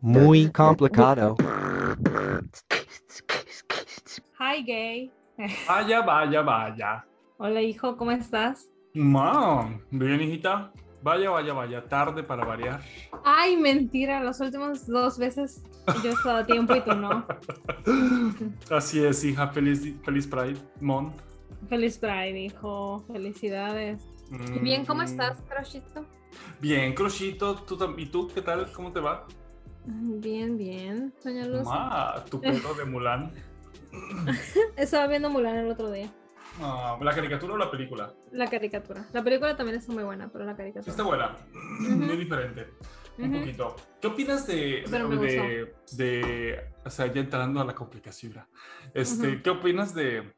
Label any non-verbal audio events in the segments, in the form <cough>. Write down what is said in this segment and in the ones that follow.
Muy <laughs> complicado. Hi, gay. Vaya, vaya, vaya. Hola, hijo, ¿cómo estás? Mom, bien, hijita. Vaya, vaya, vaya. Tarde para variar. Ay, mentira, las últimas dos veces yo he estado a tiempo y tú no. <laughs> Así es, hija. Feliz, feliz Pride, Mon. Feliz Pride, hijo. Felicidades. ¿Y bien, cómo Mm, estás, crushito? Bien, Crushito. ¿Tú, ¿Y tú qué tal? ¿Cómo te va? Bien, bien, doña Luz. Ma, tu perro de Mulan. <laughs> Estaba viendo Mulan el otro día. Ah, ¿La caricatura o la película? La caricatura. La película también está muy buena, pero la caricatura. está buena. Muy diferente. Un poquito. ¿Qué opinas de, de, de, o sea, ya entrando a la complicación, este. ¿qué opinas de,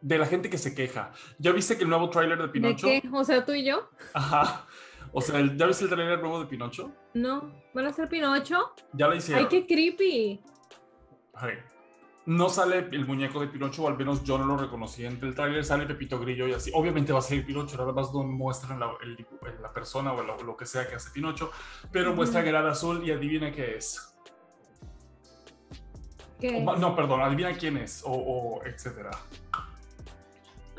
de la gente que se queja? ¿Ya viste que el nuevo tráiler de ¿De Pinocho? qué? O sea, tú y yo. Ajá. O sea, ¿ya viste el tráiler nuevo de Pinocho? No. ¿Van a ser Pinocho? Ya lo hicieron. Ay, qué creepy. Ay. No sale el muñeco de Pinocho, o al menos yo no lo reconocí. Entre el tráiler sale Pepito Grillo y así. Obviamente va a ser Pinocho, nada más no muestran la, el- la persona o lo, lo que sea que hace Pinocho, pero Ujú. muestran el hada azul y adivina qué es. ¿Qué? O- no, perdón, adivina quién es, o, o etcétera.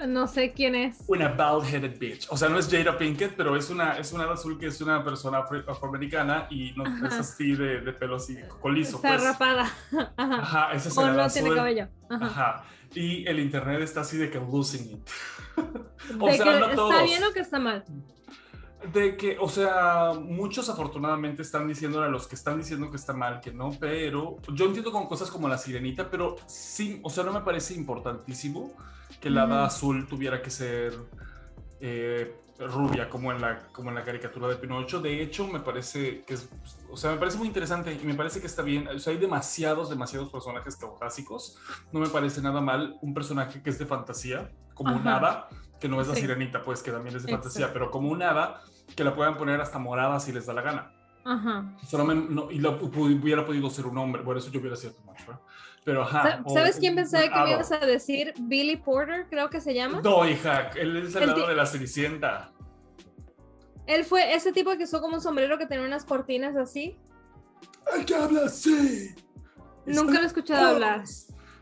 No sé quién es. Una bald-headed bitch. O sea, no es Jada Pinkett, pero es una, es una azul que es una persona afro- afroamericana y no, es así de, de pelo así, colizo. Está pues. rapada. Ajá. Ajá, ese es O no tiene cabello. Ajá. Ajá. Y el internet está así de que losing it. <laughs> O sea, que no está todos. bien o que está mal. De que, o sea, muchos afortunadamente están diciendo a los que están diciendo que está mal, que no, pero yo entiendo con cosas como la sirenita, pero sí, o sea, no me parece importantísimo que la hada azul tuviera que ser eh, rubia como en, la, como en la caricatura de Pinocho. De hecho, me parece que es, o sea, me parece muy interesante y me parece que está bien. O sea, hay demasiados, demasiados personajes caucásicos. No me parece nada mal un personaje que es de fantasía, como un Ajá. hada, que no es la Sí. sirenita, pues que también es de fantasía, Exacto. pero como un hada que la puedan poner hasta morada si les da la gana. Ajá. Solo me- no- y lo, hubiera podido ser un hombre, bueno, eso yo hubiera sido too much, ¿verdad? Pero ajá. Sa- o ¿Sabes quién pensaba que me ibas a decir? Billy Porter, creo que se llama. No, hija, él es el El lado de la cenicienta. Él fue ese tipo que usó como un sombrero que tenía unas cortinas así. El que habla así. Nunca lo he escuchado hablar.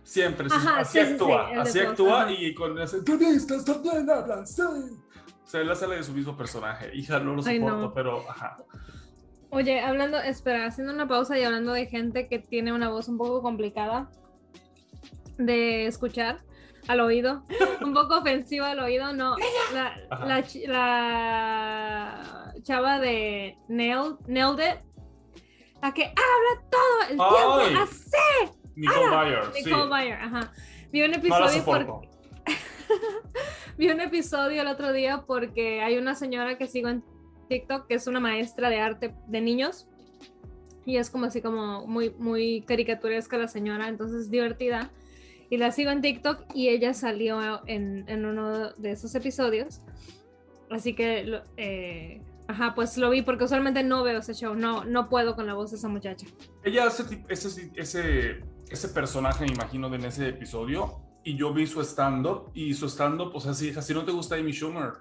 Siempre, Ajá, así sí, sí, actúa, sí, así actúa ajá. y con ese entrevistas también habla así. O sea, él sale de su mismo personaje. Hija, no lo Ay, soporto, no. pero ajá. Oye, hablando, espera, haciendo una pausa y hablando de gente que tiene una voz un poco complicada de escuchar al oído, <laughs> un poco ofensiva al oído, no. La, la, la chava de Nailed, Nailed It, la que habla todo el tiempo Ay, así. Nicole Bayer, sí. Nicole Bayer, ajá. Vi un episodio. <laughs> Vi un episodio el otro día porque hay una señora que sigo en TikTok que es una maestra de arte de niños y es como así como muy muy caricaturesca la señora, entonces es divertida y la sigo en TikTok y ella salió en, en uno de esos episodios, así que eh, ajá pues lo vi porque usualmente no veo ese show, no no puedo con la voz de esa muchacha. Ella hace ese, ese, ese personaje, me imagino, en ese episodio. Y yo vi su stand-up. Y su stand-up, si, hija, si no te gusta Amy Schumer,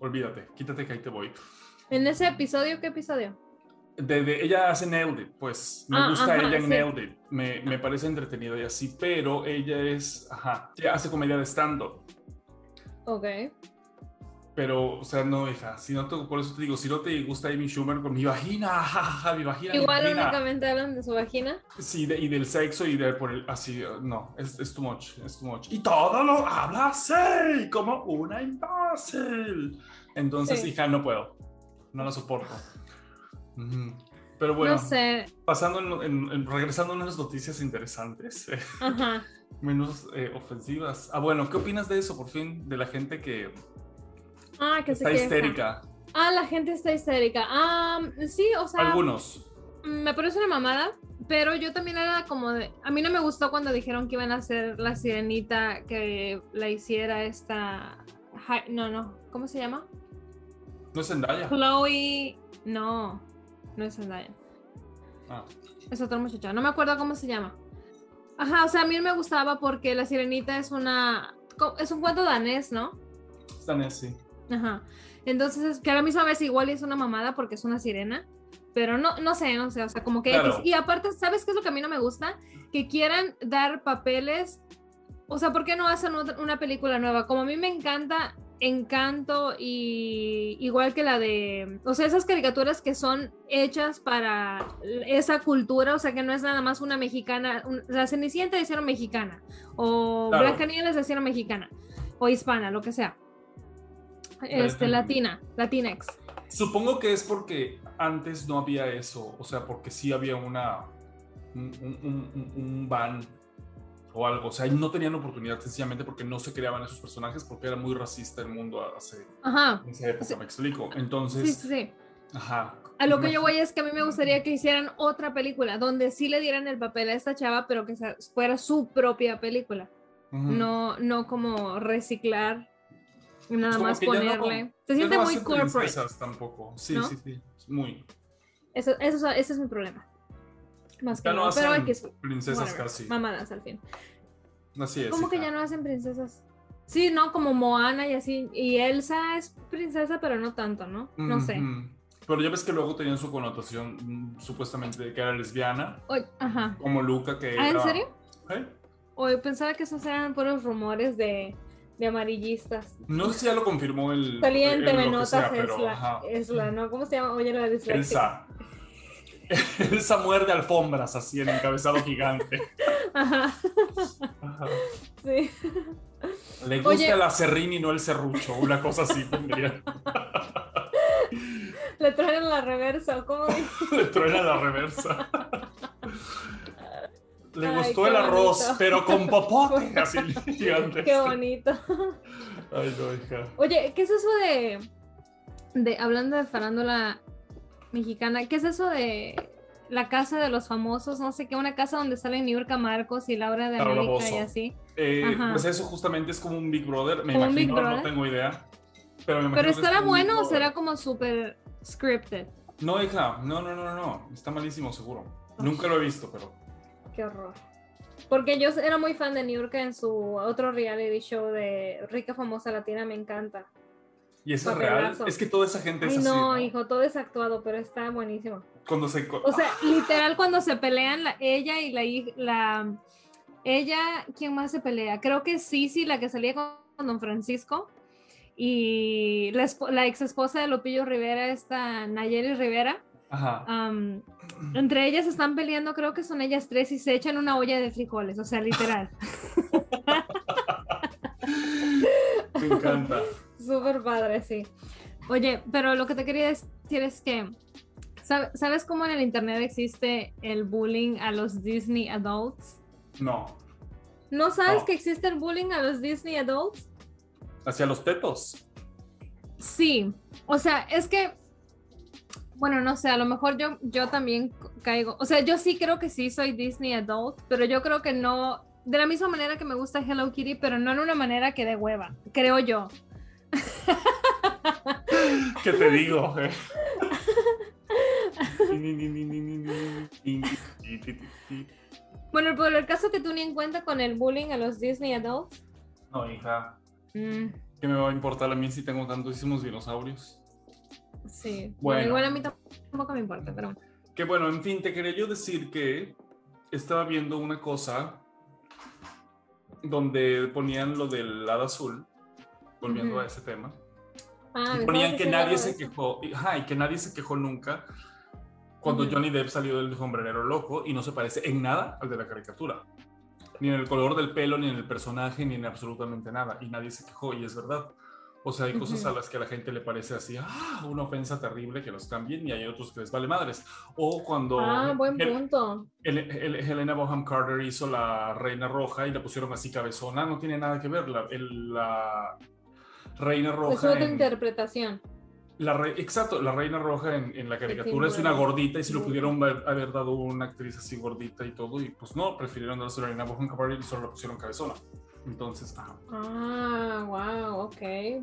olvídate, quítate que ahí te voy. En ese episodio, ¿qué episodio? De, de- ella hace Nailed It, pues me Ah, gusta ajá, ella en sí. Nailed It. Me, me parece entretenida y así, pero ella es, ajá, ella hace comedia de stand-up. Ok. Pero, o sea, no, hija, si no te, por eso te digo, si no te gusta Amy Schumer con mi vagina, <laughs> jajaja, mi vagina, mi Igual vagina. únicamente hablan de su vagina. Sí, de- y del sexo y de por el, así, no, es, es too much, es too much. Y todo lo habla así, como una imbécil. Entonces, Sí. hija, no puedo, no la soporto. Ujú. Pero bueno, No sé. pasando en, en- en- regresando a unas noticias interesantes, eh, Ajá. <laughs> menos eh, ofensivas. Ah, bueno, ¿qué opinas de eso, por fin? De la gente que Ah, que está histérica. Ah, la gente está histérica. Ah, sí, o sea, Algunos. me parece una mamada, pero yo también era como de... A mí no me gustó cuando dijeron que iban a hacer la sirenita que la hiciera esta... No, no, ¿cómo se llama? No es Zendaya. Chloe... No, no es Zendaya. Ah, Es otra muchacha. No me acuerdo cómo se llama. Ajá, o sea, a mí me gustaba porque la sirenita es una... Es un cuento danés, ¿no? es danés, sí. Ajá. Entonces, que a la misma vez igual es una mamada porque es una sirena. Pero no, no sé, no sé, o sea, como que... Claro. Y aparte, ¿sabes qué es lo que a mí no me gusta? Que quieran dar papeles... O sea, ¿por qué no hacen una película nueva? Como a mí me encanta Encanto y igual que la de... O sea, esas caricaturas que son hechas para esa cultura, o sea, que no es nada más una mexicana. un- la Cenicienta hicieron mexicana. O Claro. Blancanieves la hicieron mexicana. O hispana, lo que sea. Este, latina, latinex. Supongo que es porque antes no había eso, o sea, porque sí había una un, un- un- un ban o algo, o sea, no tenían oportunidad sencillamente porque no se creaban esos personajes porque era muy racista el mundo hace Ajá. en esa época, Sí. me explico. Entonces, sí, sí. ajá. A lo que yo voy es que a mí me gustaría que hicieran otra película donde sí le dieran el papel a esta chava, pero que fuera su propia película. No, no como reciclar nada Es como más ya no- ponerle. Se siente no muy corporate. tampoco. Sí, ¿no? sí, sí. Muy. Eso, eso, ese es mi problema. Más que Ya no nada. Pero hay hacen que princesas casi. Mamadas al fin. Así es. ¿Cómo que ya no hacen princesas? Sí, no, como Moana y así. Y Elsa es princesa, pero no tanto, ¿no? No sé. Pero ya ves que luego tenían su connotación mm, supuestamente de que era lesbiana, ajá. como Luca que ¿Ah, en serio? ¿Eh? Oye, pensaba que esos eran puros rumores de, de amarillistas. No sé si ya lo confirmó el. Lo que Notas pero. Esla, ¿no? ¿Cómo se llama? Oye, la dislexia. Elsa. <laughs> Elsa muerde alfombras así en encabezado gigante. Ajá, Ajá. sí. Le gusta Oye. el acerrín y no el serrucho, una cosa así tendría. <laughs> Le traen la reversa, ¿o ¿cómo? <laughs> Le truena la reversa. Le Ay, gustó el arroz, bonito. pero con popote, así gigante. Qué bonito. Ay, no, hija. Oye, ¿qué es eso de, de hablando de farándula mexicana, qué es eso de la casa de los famosos? No sé qué, una casa donde salen Niurka Marcos y Laura de Laura América y así. Eh, pues eso justamente es como un Big Brother, me ¿Como un Big imagino, no tengo idea. Pero, me imagino ¿Pero estará bueno o será como súper scripted? No, hija, no, no, no, no, está malísimo seguro. Nunca lo he visto, pero... Qué horror. Porque yo era muy fan de Niurka en su otro reality show de Rica Famosa Latina, me encanta. ¿Y eso es real? Es que toda esa gente Ay, es así, no, ¿no? hijo, todo es actuado, pero está buenísimo. Cuando se... O sea, literal cuando se pelean la, ella y la hij- la ella, ¿quién más se pelea? Creo que Sisi, la que salía con, Don Francisco y la, ex esposa de Lupillo Rivera, esta Nayeli Rivera. Ajá. entre ellas están peleando, creo que son ellas tres y se echan una olla de frijoles, o sea, literal. <laughs> Me encanta. Súper padre, sí. Oye, pero lo que te quería decir es que, ¿sab- ¿sabes cómo en el internet existe el bullying a los Disney adults? No. ¿No sabes No. que existe el bullying a los Disney adults? Hacia los tetos. Sí, o sea, es que, bueno, no sé, a lo mejor yo, yo también caigo, o sea, yo sí creo que sí soy Disney adult, pero yo creo que no, de la misma manera que me gusta Hello Kitty, pero no en una manera que de hueva, creo yo. <laughs> ¿Qué te digo? <laughs> Bueno, pero el caso que tú ni en cuenta con el bullying a los Disney adults. No, hija. mm, ¿Qué me va a importar a mí si tengo tantísimos dinosaurios? sí, bueno, Bueno. igual a mí tampoco me importa, pero Que bueno, en fin, te quería yo decir que estaba viendo una cosa donde ponían lo del hada azul, volviendo a ese tema. Ah, y ponían que nadie se quejó, y- ajá, y que nadie se quejó nunca cuando. Johnny Depp salió del sombrerero loco y no se parece en nada al de la caricatura. Ni en el color del pelo, ni en el personaje, ni en absolutamente nada. Y nadie se quejó, y es verdad. O sea, hay cosas Ujú. a las que a la gente le parece así, ah, una ofensa terrible que los cambien, y hay otros que les vale madres. O cuando Ah, buen Hel- punto. Hel- Hel- Helena Bonham Carter hizo la Reina Roja y la pusieron así cabezona, no tiene nada que ver. La, el- la Reina Es Roja. otra en- interpretación. la re- exacto, la reina roja en, en la caricatura es una gordita y si lo pudieron haber, dado una actriz así gordita y todo, y pues no, prefirieron darse la reina Bonham Carter y solo la pusieron cabezona. Entonces, ajá. Ah, wow, ok.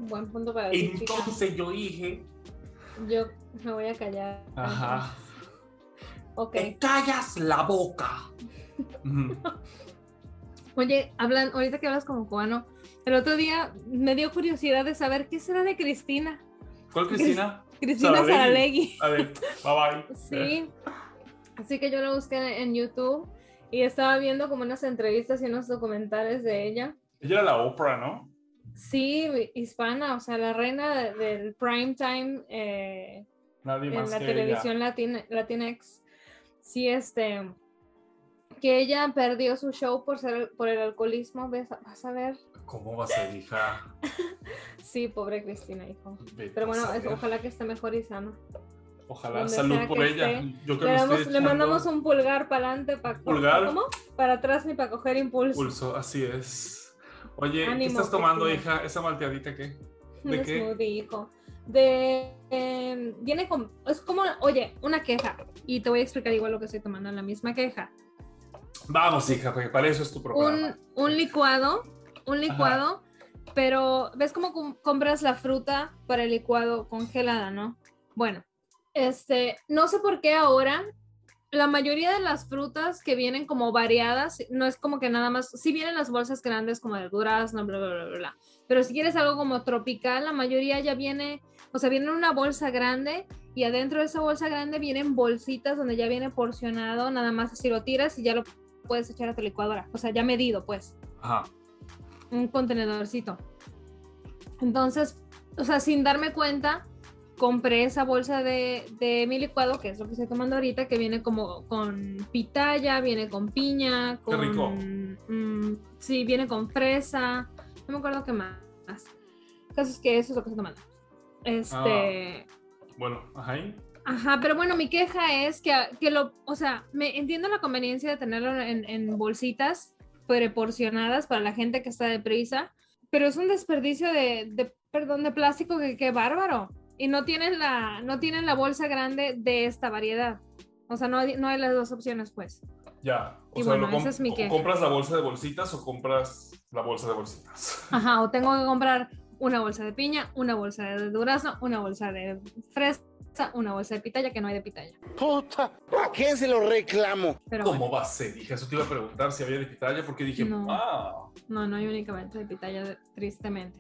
Buen punto para decir, chica. Entonces yo dije, Yo me voy a callar. ajá, Ok. te callas la boca. <laughs> Oye, hablan, ahorita que hablas como cubano, El otro día me dio curiosidad de saber qué será de Cristina. ¿Cuál Cristina? Cristina Saralegui. A ver, bye bye. Sí. Así que yo lo busqué en YouTube y estaba viendo como unas entrevistas y unos documentales de ella. Ella era la Oprah, ¿no? Sí, hispana, o sea, la reina de- del prime time eh, en la televisión latina, Latinx. Sí, este, que ella perdió su show por ser por el alcoholismo, vas a ver. ¿Cómo va a ser, hija? <laughs> Sí, pobre Cristina, hijo. Vete Pero bueno, es- ojalá que esté mejor y sano. Ojalá, donde salud por ella. esté, Yo creo Le, damos- le mandamos un pulgar para adelante, para ¿Pulgar? ¿Cómo? Para atrás ni para coger impulso. pulso, así es. Oye, ¿qué estás tomando, Cristina. hija? ¿Esa malteadita qué? Un ¿De qué? smoothie, hijo. De. eh, viene con. Es como, oye, una queja. Y te voy a explicar igual lo que estoy tomando en la misma queja. Vamos, hija, porque para eso es tu programa. Un, un licuado. Un licuado. Pero, ¿ves cómo com- compras la fruta para el licuado congelada, no? Bueno, este. No sé por qué ahora. La mayoría de las frutas que vienen como variadas, no es como que nada más, sí vienen las bolsas grandes como de durazno, bla, bla, bla, bla. Pero si quieres algo como tropical, la mayoría ya viene, o sea, viene en una bolsa grande y adentro de esa bolsa grande vienen bolsitas donde ya viene porcionado, nada más así lo tiras y ya lo puedes echar a tu licuadora. O sea, ya medido, pues, Ajá. Un contenedorcito. Entonces, o sea, sin darme cuenta, compré esa bolsa de, de mi licuado, que es lo que estoy tomando ahorita, que viene como con pitaya, viene con piña, Qué con... rico. mm, sí, viene con fresa, no me acuerdo qué más. El caso es que eso es lo que estoy tomando. Este... Bueno, ajá. Ajá, pero bueno, mi queja es que, que lo, o sea, me entiendo la conveniencia de tenerlo en, en bolsitas preporcionadas para la gente que está deprisa, pero es un desperdicio de, de perdón, de plástico que, que bárbaro. Y no tienen la, no tienen la bolsa grande de esta variedad. O sea, no hay, no hay las dos opciones, pues. Ya. O Y sea, bueno, lo es mi o. ¿compras la bolsa de bolsitas o compras la bolsa de bolsitas? <laughs> Ajá, o tengo que comprar una bolsa de piña, una bolsa de durazno, una bolsa de fresa, una bolsa de pitaya, que no hay de pitaya. Puta, ¿a quién se lo reclamo? Pero ¿Cómo bueno, va a ser? Dije, eso te iba a preguntar si había de pitaya, porque dije, No. ah, no, no hay únicamente de pitaya, tristemente.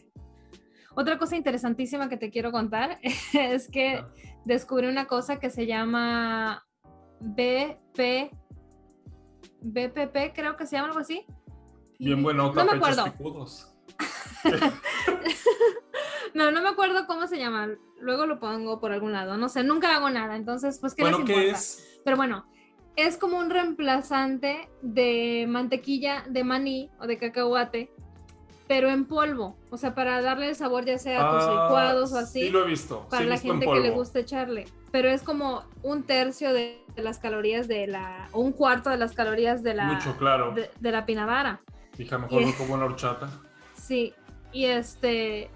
Otra cosa interesantísima que te quiero contar <laughs> es que Ah. descubrí una cosa que se llama BP, BPP, creo que se llama algo así. bien bueno, No me acuerdo. picudos. <laughs> No, no me acuerdo cómo se llama. Luego lo pongo por algún lado. No sé, nunca hago nada. Entonces, pues, ¿qué Bueno, les ¿qué importa? es? Pero bueno, es como un reemplazante de mantequilla de maní o de cacahuate, pero en polvo. O sea, para darle el sabor ya sea a tus Ah, licuados o así. Sí, lo he visto. para sí la visto en gente que le gusta echarle. Pero es como un tercio de, las calorías de la, o un cuarto de las calorías de la, Mucho, claro. de, de la pinabara. Hija, mejor me como una horchata. Sí, y este,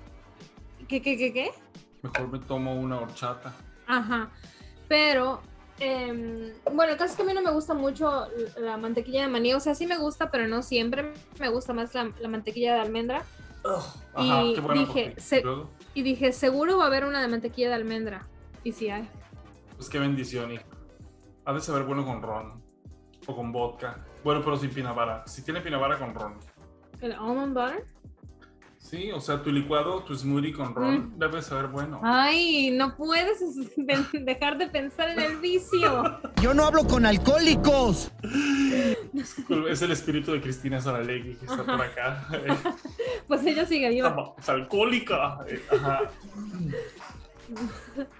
¿qué, qué, qué, qué? Mejor me tomo una horchata. Ajá, pero, em, bueno, el caso es que a mí no me gusta mucho la mantequilla de maní, o sea, sí me gusta, pero no siempre, me gusta más la, la mantequilla de almendra. Ajá, Y qué bueno. dije, se- Y dije, seguro va a haber una de mantequilla de almendra. Y sí hay. Pues qué bendición, hija. Ha de saber bueno con ron. O con vodka. Bueno, pero sin pinabara. Si tiene pinabara con ron. ¿El almond butter? Sí, o sea, tu licuado, tu smoothie con ron Mm. debe saber bueno. Ay, no puedes <laughs> dejar de pensar en el vicio. <laughs> Yo no hablo con alcohólicos. Es el espíritu de Cristina Saralegui que está por acá. <laughs> Pues ella sigue viva. Es alcohólica. Ajá.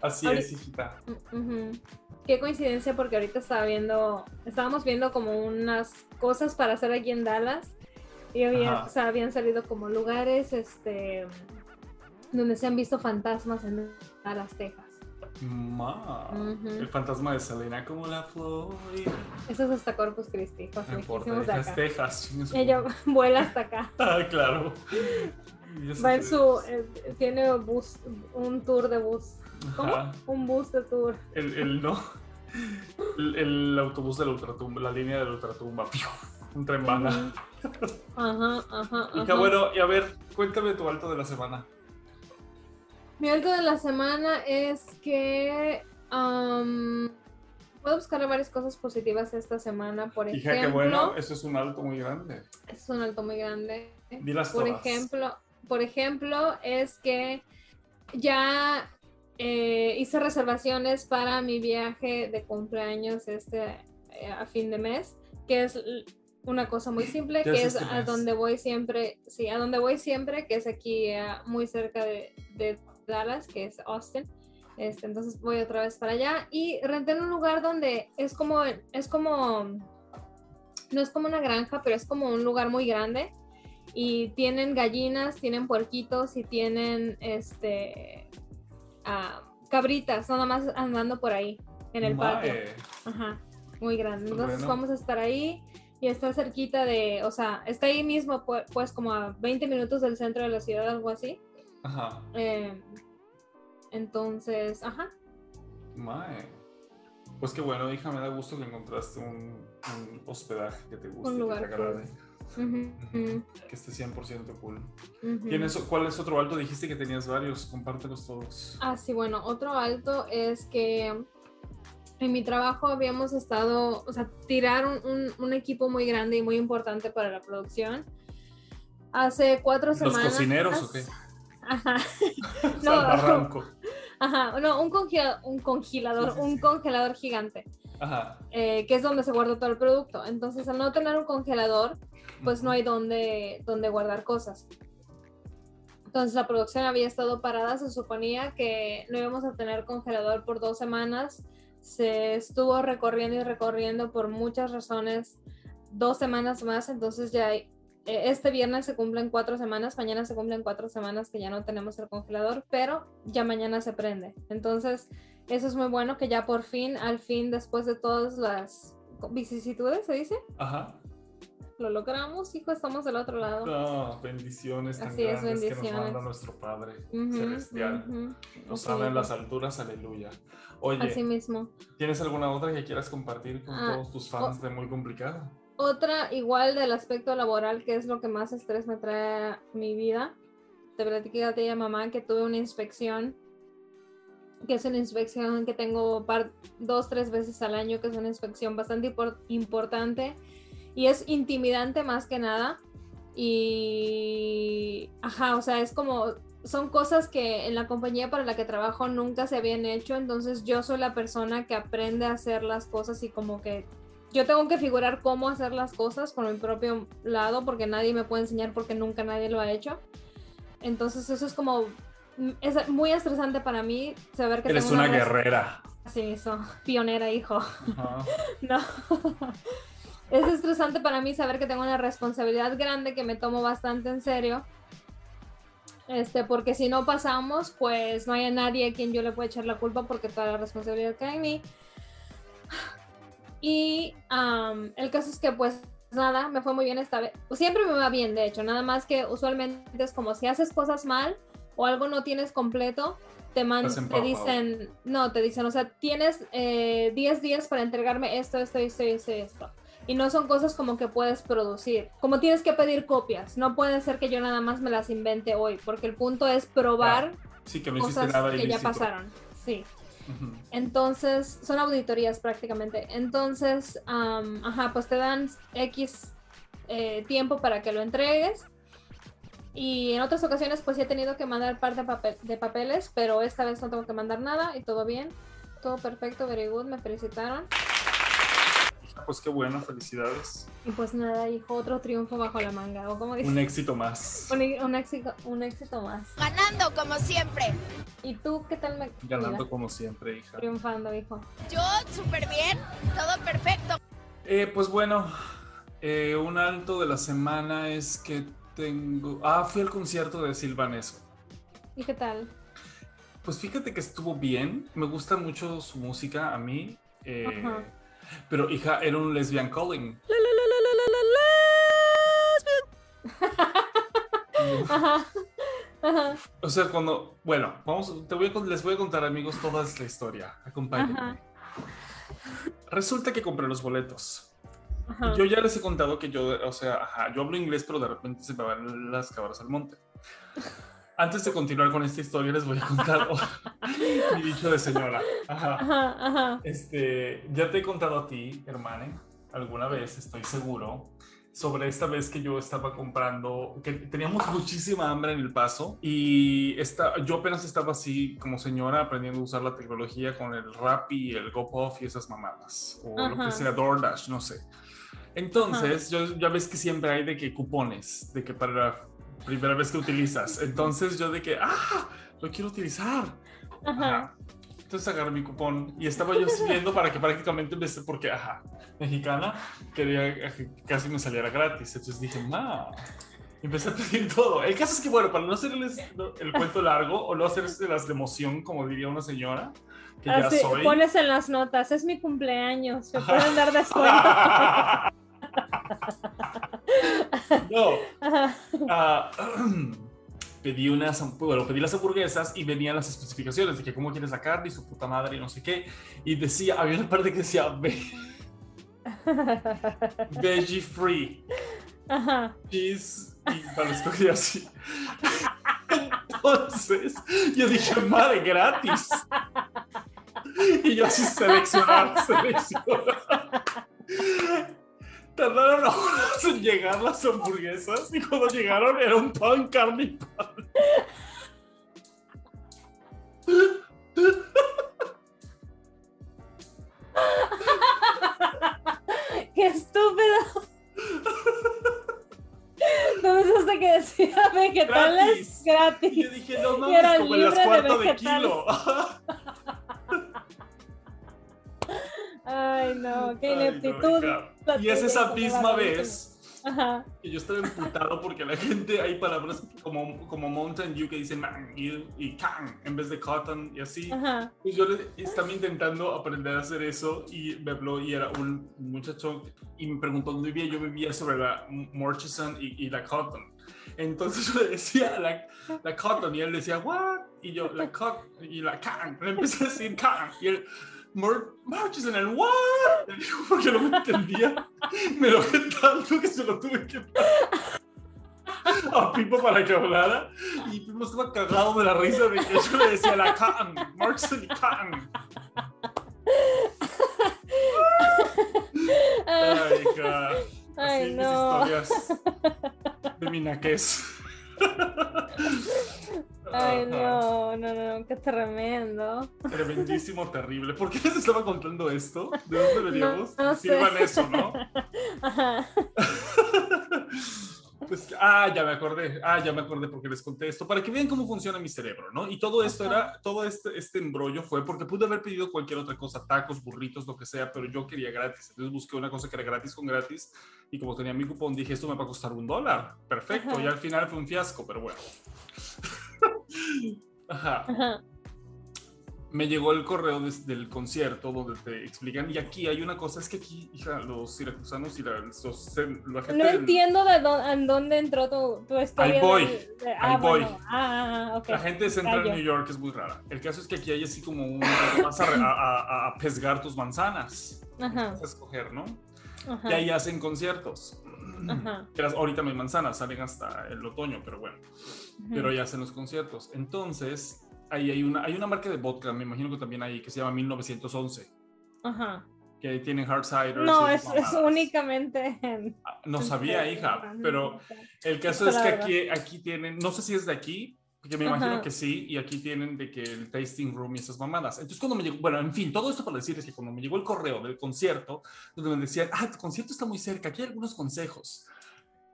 Así es, hijita. Qué coincidencia porque ahorita estaba viendo, estábamos viendo como unas cosas para hacer aquí en Dallas y había, Ajá. o sea, habían salido como lugares este donde se han visto fantasmas en Dallas, Texas. Ma. El fantasma de Selena como la flor. Eso es hasta Corpus Christi, No importa, lejísimos de Texas, acá. Texas. chingue su- Ella <laughs> vuela hasta acá. <laughs> Ah, claro. Va en su, eh, tiene bus, un tour de bus. ¿Cómo? Ajá. Un bus de tour. El, el no. El, el autobús de la ultratumba, la línea de la ultratumba. Un tren bala. Ajá, ajá, Y ajá. bueno, y a ver, cuéntame tu alto de la semana. Mi algo de la semana es que, puedo buscarle varias cosas positivas esta semana. Por Hija, ejemplo, qué bueno, eso es un alto muy grande. es un alto muy grande. Dilas Por todas. ejemplo, por ejemplo, es que ya eh, hice reservaciones para mi viaje de cumpleaños este eh, a fin de mes, que es una cosa muy simple, ¿Qué que es a donde voy siempre, sí, a donde voy siempre, que es aquí eh, muy cerca de, de Dallas, que es Austin. Este, entonces voy otra vez para allá y renté en un lugar donde es como, es como, no es como una granja, pero es como un lugar muy grande y tienen gallinas, tienen puerquitos y tienen este ah, cabritas, nada más andando por ahí en el patio. Ajá, muy grande. Entonces Bueno. vamos a estar ahí y está cerquita de, o sea, está ahí mismo, pu- pues como a 20 minutos del centro de la ciudad, algo así. Ajá. Eh, entonces, ajá, Mae. Pues qué bueno, hija, me da gusto que encontraste un, un hospedaje que te guste, Un lugar que te agrade, que esté 100% cool. ujú. ¿Tienes, ¿Cuál es otro alto? Dijiste que tenías varios, compártelos todos. Ah, sí, bueno, otro alto es que en mi trabajo habíamos estado, o sea, tirar un, equipo muy grande y muy importante para la producción. Hace cuatro ¿Los semanas. cocineros o qué? Ajá. <laughs> No. Ajá, no, un, congela- un congelador, Sí, sí, un congelador gigante, Ajá. eh, que es donde se guarda todo el producto. Entonces, al no tener un congelador, pues no hay donde, donde guardar cosas. Entonces la producción había estado parada, se suponía que no íbamos a tener congelador por dos semanas. Se estuvo recorriendo y recorriendo por muchas razones, dos semanas más, entonces ya eh, este viernes se cumplen cuatro semanas, mañana se cumplen cuatro semanas que ya no tenemos el congelador, pero ya mañana se prende. Entonces eso es muy bueno que ya por fin, al fin, después de todas las vicisitudes, se dice, Ajá. lo logramos, hijo, estamos del otro lado. No, bendiciones tan Así es, grandes que nos bendiciones. manda nuestro Padre Ujú, celestial. ujú. Nos Así habla en las alturas, aleluya. Oye, Así mismo. ¿tienes alguna otra que quieras compartir con Ah, todos tus fans de Muy Complicado? Otra, igual del aspecto laboral, que es lo que más estrés me trae a mi vida. Te platiqué a ti, mamá, que tuve una inspección, que es una inspección que tengo par- dos, tres veces al año, que es una inspección bastante impor- importante y es intimidante más que nada. Y, ajá, o sea, es como, son cosas que en la compañía para la que trabajo nunca se habían hecho, entonces yo soy la persona que aprende a hacer las cosas y como que yo tengo que figurar cómo hacer las cosas por mi propio lado porque nadie me puede enseñar porque nunca nadie lo ha hecho. Entonces eso es como, es muy estresante para mí saber que Eres tengo una res- guerrera. Sí, eso, pionera, hijo. <laughs> No. <laughs> Es estresante para mí saber que tengo una responsabilidad grande que me tomo bastante en serio. Este, porque si no pasamos, pues no hay a nadie a quien yo le pueda echar la culpa porque toda la responsabilidad cae en mí. Y el caso es que pues nada, me fue muy bien esta vez. Pues, siempre me va bien, de hecho, nada más que usualmente es como si haces cosas mal o algo no tienes completo, te, man- Estás te dicen, no, te dicen, o sea, tienes eh, 10 días para entregarme esto, esto, esto, esto, esto. Y no son cosas como que puedes producir. Como tienes que pedir copias. No puede ser que yo nada más me las invente hoy, porque el punto es probar Sí, que no cosas nada que ya pasaron. Sí. Entonces, son auditorías prácticamente. Entonces, am, ajá, pues te dan X eh, tiempo para que lo entregues. Y en otras ocasiones, pues sí he tenido que mandar parte de, papel- de papeles, pero esta vez no tengo que mandar nada y todo bien. Todo perfecto, very good, me felicitaron. Pues qué bueno, felicidades. Y pues nada, hijo, otro triunfo bajo la manga. ¿O como dices? Un éxito más. Un, un éxito, un éxito más. Ganando como siempre. ¿Y tú qué tal me Ganando como siempre, hija. Triunfando, hijo. Yo súper bien, todo perfecto. Eh, pues bueno, eh, un alto de la semana es que tengo. Ah, fui al concierto de Silvanesco. ¿Y qué tal? Pues fíjate que estuvo bien. Me gusta mucho su música a mí. eh, Ajá. Pero hija, era un lesbian calling. Ajá. Ajá. O sea, cuando. Bueno, vamos, te voy a, les voy a contar, amigos, toda esta historia. Acompáñenme. Ajá. Resulta que compré los boletos. Ajá. Yo ya les he contado que yo, o sea, ajá, yo hablo inglés, pero de repente se me van las cabras al monte. Antes de continuar con esta historia, les voy a contar <laughs> mi dicho de señora. Ajá. Ajá, ajá. Este, ya te he contado a ti, hermane, alguna vez, estoy seguro, sobre esta vez que yo estaba comprando, que teníamos muchísima hambre en el paso y esta, yo apenas estaba así como señora aprendiendo a usar la tecnología con el Rappi, el GoPuff y esas mamadas, o lo Ajá. que sea, DoorDash, no sé. Entonces, yo, ya ves que siempre hay de que cupones, de que para primera vez que utilizas. Entonces yo de que, ah, lo quiero utilizar. Ajá. Entonces agarré mi cupón y estaba yo así viendo para que prácticamente me porque, ajá, mexicana, quería que casi me saliera gratis. Entonces dije, y empecé a pedir todo. El caso es que, bueno, para no hacerles el cuento largo o no hacerlas de emoción, como diría una señora, que ya Así, soy. pones en las notas, es mi cumpleaños, me pueden dar descuento. <laughs> no. Ah, <clears throat> pedí unas, bueno, pedí las hamburguesas y venían las especificaciones de que cómo quieres la carne y su puta madre y no sé qué. Y decía, había una parte que decía ve- <laughs> veggie free, Ajá. cheese, y para así. <laughs> Entonces, yo dije, madre, gratis. Y yo así seleccionar, seleccionar. <laughs> Tardaron <laughs> horas en llegar las hamburguesas y cuando llegaron era un pan, carne y pan. <laughs> ¡Qué estúpido! No pensaste que decía vegetales Gratis. Y yo gratis. dije, no mames, como en las libre de cuartas de, kilo. <laughs> Ay, no, qué Ay, no, ineptitud. hija. la y es esa misma vez Ajá. que yo estaba emputado porque la gente hay palabras como, como Mountain Dew que dicen man y, y can en vez de cotton y así. Ajá. Y yo le- estaba intentando aprender a hacer eso y me habló y era un muchacho y me preguntó dónde vivía. Yo vivía sobre la Murchison y, y la Cotton. Entonces yo le decía la, la Cotton y él decía, ¿what? Y yo, la Cotton y la Can. Le empecé a decir Can y él, Mur Murchison, el ¿what? Porque no me entendía. Me lo tanto que se lo tuve que a Pipo para que hablara y Pipo estaba cagado de la risa de que yo le decía la can, Markson y can. Ay, hija. Así Ay, mis no. historias de mi naquez. Ay, no, no, no, qué tremendo. Tremendísimo, terrible. ¿Por qué les estaba contando esto? ¿De dónde veníamos? no sé. Sirvan eso, ¿no? <laughs> Ajá. <laughs> Pues, ah, ya me acordé, ah, ya me acordé porque les conté esto, para que vean cómo funciona mi cerebro, ¿no? Y todo esto era, todo este, este embrollo fue porque pude haber pedido cualquier otra cosa, tacos, burritos, lo que sea, pero yo quería gratis. Entonces busqué una cosa que era gratis con gratis y como tenía mi cupón dije, esto me va a costar un dólar. Perfecto, Ajá. y al final fue un fiasco, pero bueno. <laughs> Ajá. Ajá. Me llegó el correo del concierto donde te explican, y aquí hay una cosa, es que aquí, hija, los siracusanos y la, los- la gente... No entiendo de dónde, en dónde entró tu, tu historia. Ahí voy, de- de- ahí ah, voy. bueno. Ah, ah, ok. La gente de Central. New York es muy rara. El caso es que aquí hay así como un... Vas a, a, a- pesgar tus manzanas. Ajá, Vas a escoger, ¿no? ajá. Y ahí hacen conciertos. Ajá. <clears throat> Ahorita no hay manzanas, salen hasta el otoño, pero bueno. Pero ahí hacen los conciertos. Entonces, ahí hay una, hay una marca de vodka, me imagino que también hay, que se llama 1911. Ajá. Que tienen hard cider. No, es, es únicamente en. No sabía, en- hija, pero. El caso es la que aquí, aquí tienen, no sé si es de aquí, porque me imagino Ajá. que sí, y aquí tienen de que el tasting room y esas mamadas. Entonces cuando me llegó, bueno, en fin, todo esto para decirles que cuando me llegó el correo del concierto, donde me decían, ah, tu concierto está muy cerca, aquí hay algunos consejos.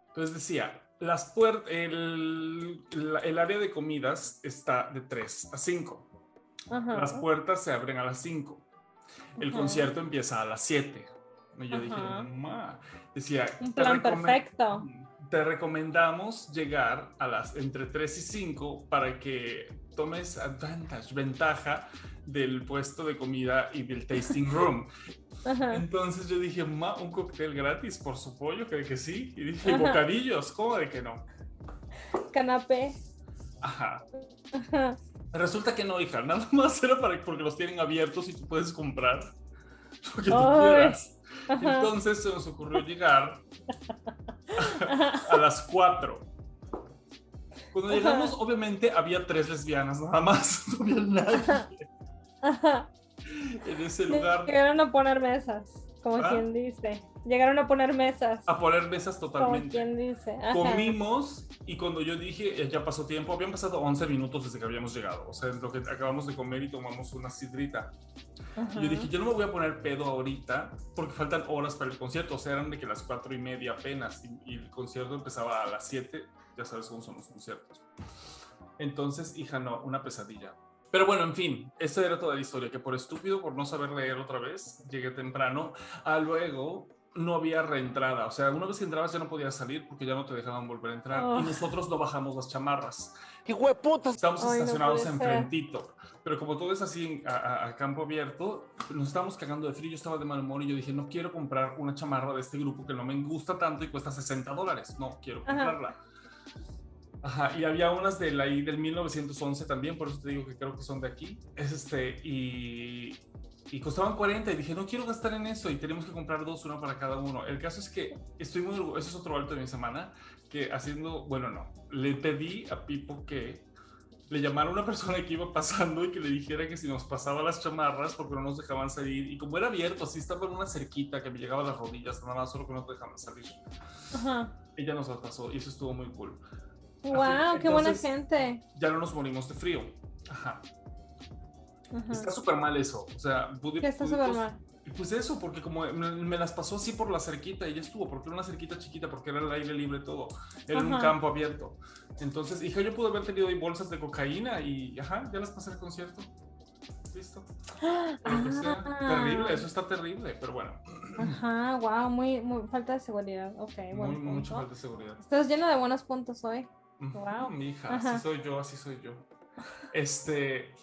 Entonces decía, las puer- el, el área de comidas está de 3 a 5. Ajá. Las puertas se abren a las 5. El Ajá. concierto empieza a las 7. Y yo dije, Ajá. "Ma". decía, Un "Te plan perfecto. te recomendamos llegar a las entre 3 y 5 para que tomes advantage, ventaja del puesto de comida y del tasting room. <laughs> Ajá. Entonces yo dije, ma, un cóctel gratis por su pollo, creo que sí. Y dije, Ajá. bocadillos, ¿cómo de que no? Canapé. Ajá. Ajá. Resulta que no, hija, nada más era para porque los tienen abiertos y tú puedes comprar <laughs> lo que tú Ay. quieras. Ajá. Entonces se nos ocurrió llegar <laughs> a las 4. Cuando llegamos, obviamente había tres lesbianas nada más, no había nadie Ajá. en ese lugar Llegaron a poner mesas, como Ah. quien dice. Llegaron a poner mesas, a poner mesas como totalmente. quien dice. Ajá. Comimos y cuando yo dije, eh, ya pasó tiempo, habían pasado 11 minutos desde que habíamos llegado. O sea, es lo que acabamos de comer y tomamos una sidrita. Ajá. Yo dije, yo no me voy a poner pedo ahorita porque faltan horas para el concierto. O sea, eran de que las cuatro y media apenas y, y el concierto empezaba a las 7. Ya sabes cómo son los conciertos. Entonces, hija, no, una pesadilla. Pero bueno, en fin, esa era toda la historia, que por estúpido, por no saber leer otra vez, llegué temprano. A luego no había reentrada, o sea, una vez que entrabas ya no podías salir porque ya no te dejaban volver a entrar. Oh. Y nosotros no bajamos las chamarras. ¡Hijo de puta! Estamos Ay, no estacionados ser. enfrentito. Pero como todo es así a, a- a campo abierto, nos estábamos cagando de frío. Yo estaba de mal humor y yo dije, no quiero comprar una chamarra de este grupo que no me gusta tanto y cuesta 60 dólares. No quiero comprarla. Ajá, y había unas de la I del 1911 también, por eso te digo que creo que son de aquí. Es este, y, y costaban 40 y dije, no quiero gastar en eso y tenemos que comprar dos, una para cada uno. El caso es que estoy muy orgulloso, eso es otro alto de mi semana, que haciendo, bueno, no, le pedí a Pipo que le llamara a una persona que iba pasando y que le dijera que si nos pasaba las chamarras porque no nos dejaban salir. Y como era abierto, así estaba en una cerquita que me llegaba a las rodillas, nada más, solo que no te dejaban salir. Ajá. Ella nos las pasó y eso estuvo muy cool. Wow, qué buena gente. Ya no nos morimos de frío. Ajá. Ajá. Está súper mal eso. O sea, pude, ¿Qué está súper cos- mal? Pues eso, porque como me, me las pasó así por la cerquita y ya estuvo, porque era una cerquita chiquita, porque era el aire libre todo, era un campo abierto. Entonces, hija, yo pude haber tenido ahí bolsas de cocaína y, ajá, ya las pasé al concierto. Listo. <gasps> Ah. Terrible, eso está terrible, pero bueno, Ajá, wow, muy, muy falta de seguridad. Ok, bueno. mucha falta de seguridad. Estás lleno de buenos puntos hoy. Wow. Mi hija, así soy yo, así soy yo. Este,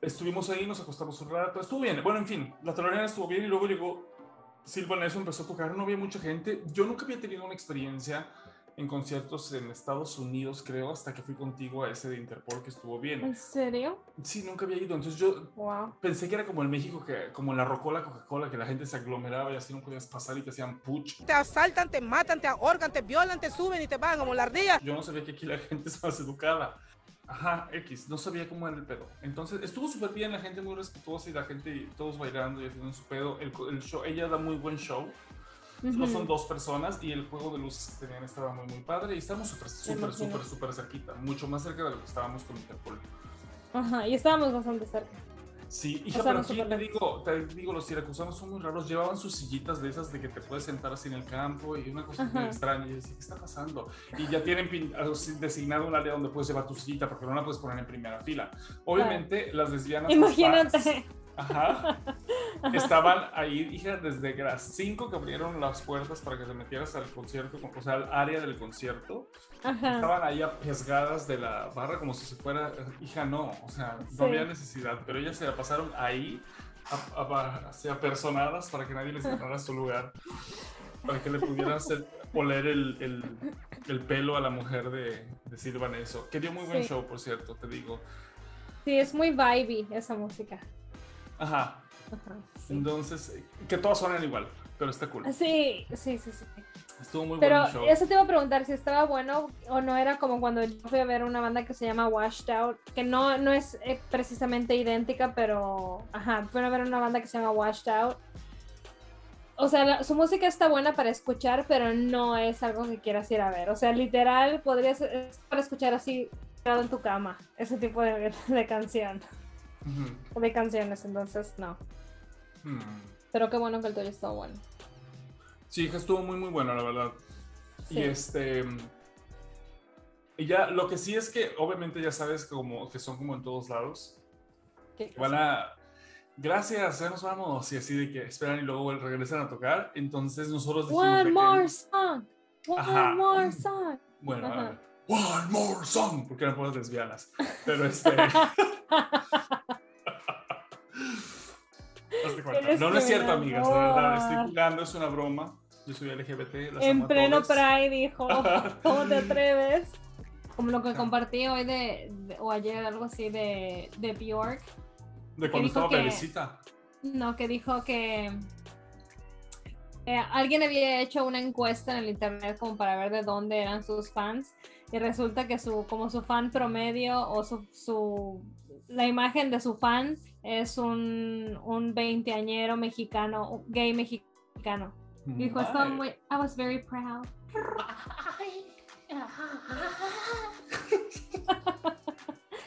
estuvimos ahí, nos acostamos un rato, estuvo bien. Bueno, en fin, la tolerancia estuvo bien y luego llegó Silvan eso empezó a tocar, no había mucha gente. Yo nunca había tenido una experiencia en conciertos en Estados Unidos, creo, hasta que fui contigo a ese de Interpol que estuvo ¿En bien. serio? Sí, nunca había ido. Entonces yo Wow. pensé que era como en México, que, como en la Rocola, Coca-Cola, que la gente se aglomeraba y así no podías pasar y te hacían puch. Te asaltan, te matan, te ahorcan, te violan, te suben y te van como la ardilla. Yo no sabía que aquí la gente <laughs> es más educada. Ajá, X, no sabía cómo era el pedo. Entonces estuvo súper bien, la gente muy respetuosa y la gente todos bailando y haciendo su pedo. El, el show, ella da muy buen show. No son dos personas y el juego de luces que tenían estaba muy, muy padre. Y estábamos súper, súper, súper, súper cerquita. Mucho más cerca de lo que estábamos con Interpol. Ajá, y estábamos bastante cerca. Sí, hija, pero aquí te digo, te digo, los siracusanos son muy raros. Llevaban sus sillitas de esas de que te puedes sentar así en el campo y una cosa muy extraña. Y decía, ¿qué está pasando? Y ya tienen así designado un área donde puedes llevar tu sillita porque no la puedes poner en primera fila. Obviamente, las lesbianas. las Imagínate. Ajá. Estaban ahí, hija, desde las 5 que abrieron las puertas para que te metieras al concierto, o sea, al área del concierto. Ajá. Estaban ahí apesgadas de la barra como si se fuera, hija, no, o sea, no Sí. había necesidad, pero ellas se la pasaron ahí, a, a- así apersonadas para que nadie les ganara su lugar, para que le pudieran hacer, oler el, el, el pelo a la mujer de, de Silvan eso, que dio muy buen Sí. show, por cierto, te digo. Sí, es muy vibey esa música. Ajá, Ajá. Sí. entonces, que todas suenan igual, pero está cool. Sí, sí, sí, sí. Estuvo muy Pero bueno show. eso te iba a preguntar si estaba bueno o no era como cuando yo fui a ver una banda que se llama Washed Out, que no, no es eh, precisamente idéntica, pero ajá, fui a ver una banda que se llama Washed Out. O sea, la- su música está buena para escuchar, pero no es algo que quieras ir a ver. O sea, literal, podría ser es para escuchar así, en tu cama, ese tipo de, de canción, Ujú. de canciones, entonces no. Hmm. Pero qué bueno que el tuyo estuvo bueno. Sí, que estuvo muy, muy bueno, la verdad. Sí. Y este. Y ya, lo que sí es que, obviamente, ya sabes como que son como en todos lados. ¿Qué Van a. Gracias, ya nos vamos. Y así de que esperan y luego regresan a tocar. Entonces nosotros dijimos. One que- more song. One Ajá. more song. Bueno, a ver. One more song. Porque eran puras lesbianas. Pero <laughs> este. No, no es cierto, amigas. La verdad, estoy jugando, es una broma. Yo soy LGBT. las en pleno todas. Pride dijo, <laughs> ¿cómo te atreves? Como lo que compartí hoy de, de- o ayer algo así de, de Bjork, De cuando dijo estaba que- bebecita. no, que dijo que eh, alguien había hecho una encuesta en el internet como para ver de dónde eran sus fans y resulta que su, como su fan promedio o su, su la imagen de su fan es un, un veinteañero mexicano, gay mexicano. Dijo, estaba muy, I was very proud.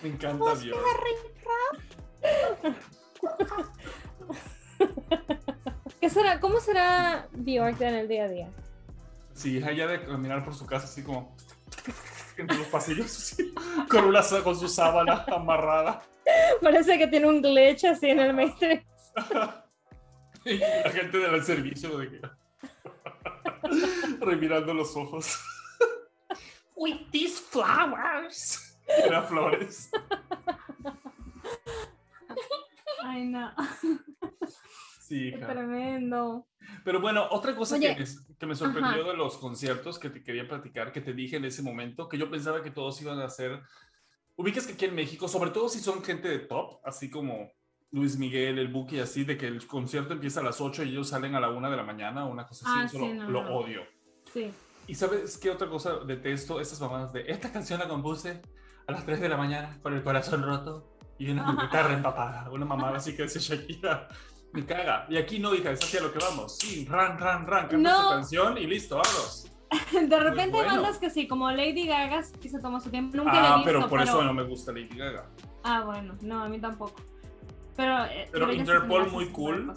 Me encanta Dios. <laughs> ¿Qué será? ¿Cómo será Bjork en el día a día? Sí, ella de caminar por su casa así como entre los pasillos así, con, una, con su sábana amarrada. <laughs> Parece que tiene un glitch así en el Matrix. <laughs> La gente del servicio de que... <laughs> revirando los ojos. With these flowers. Era flores. Ay, no. Sí, hija. tremendo. Pero bueno, otra cosa Oye, que, me, que me sorprendió ajá. de los conciertos que te quería platicar, que te dije en ese momento, que yo pensaba que todos iban a ser... Ubicas que aquí en México, sobre todo si son gente de top, así como Luis Miguel, el Buki, así, de que el concierto empieza a las 8 y ellos salen a la 1 de la mañana, una cosa así, Ah, eso sí, lo, no, lo no. odio. Sí. ¿Y sabes qué otra cosa detesto? Estas mamadas de, esta canción la compuse a las 3 de la mañana con el corazón roto y una Ajá. guitarra empapada, una mamada así que dice Shakira. Me caga. Y aquí no, hija, es hacia lo que vamos. Sí, ran, ran, ran, canta No. su canción y listo, vámonos de repente bueno. bandas que sí, como Lady Gaga, que se tomó su tiempo. Nunca ah, he visto, pero por eso no me gusta Lady Gaga. Ah, bueno, no, a mí tampoco. Pero, Interpol muy cool.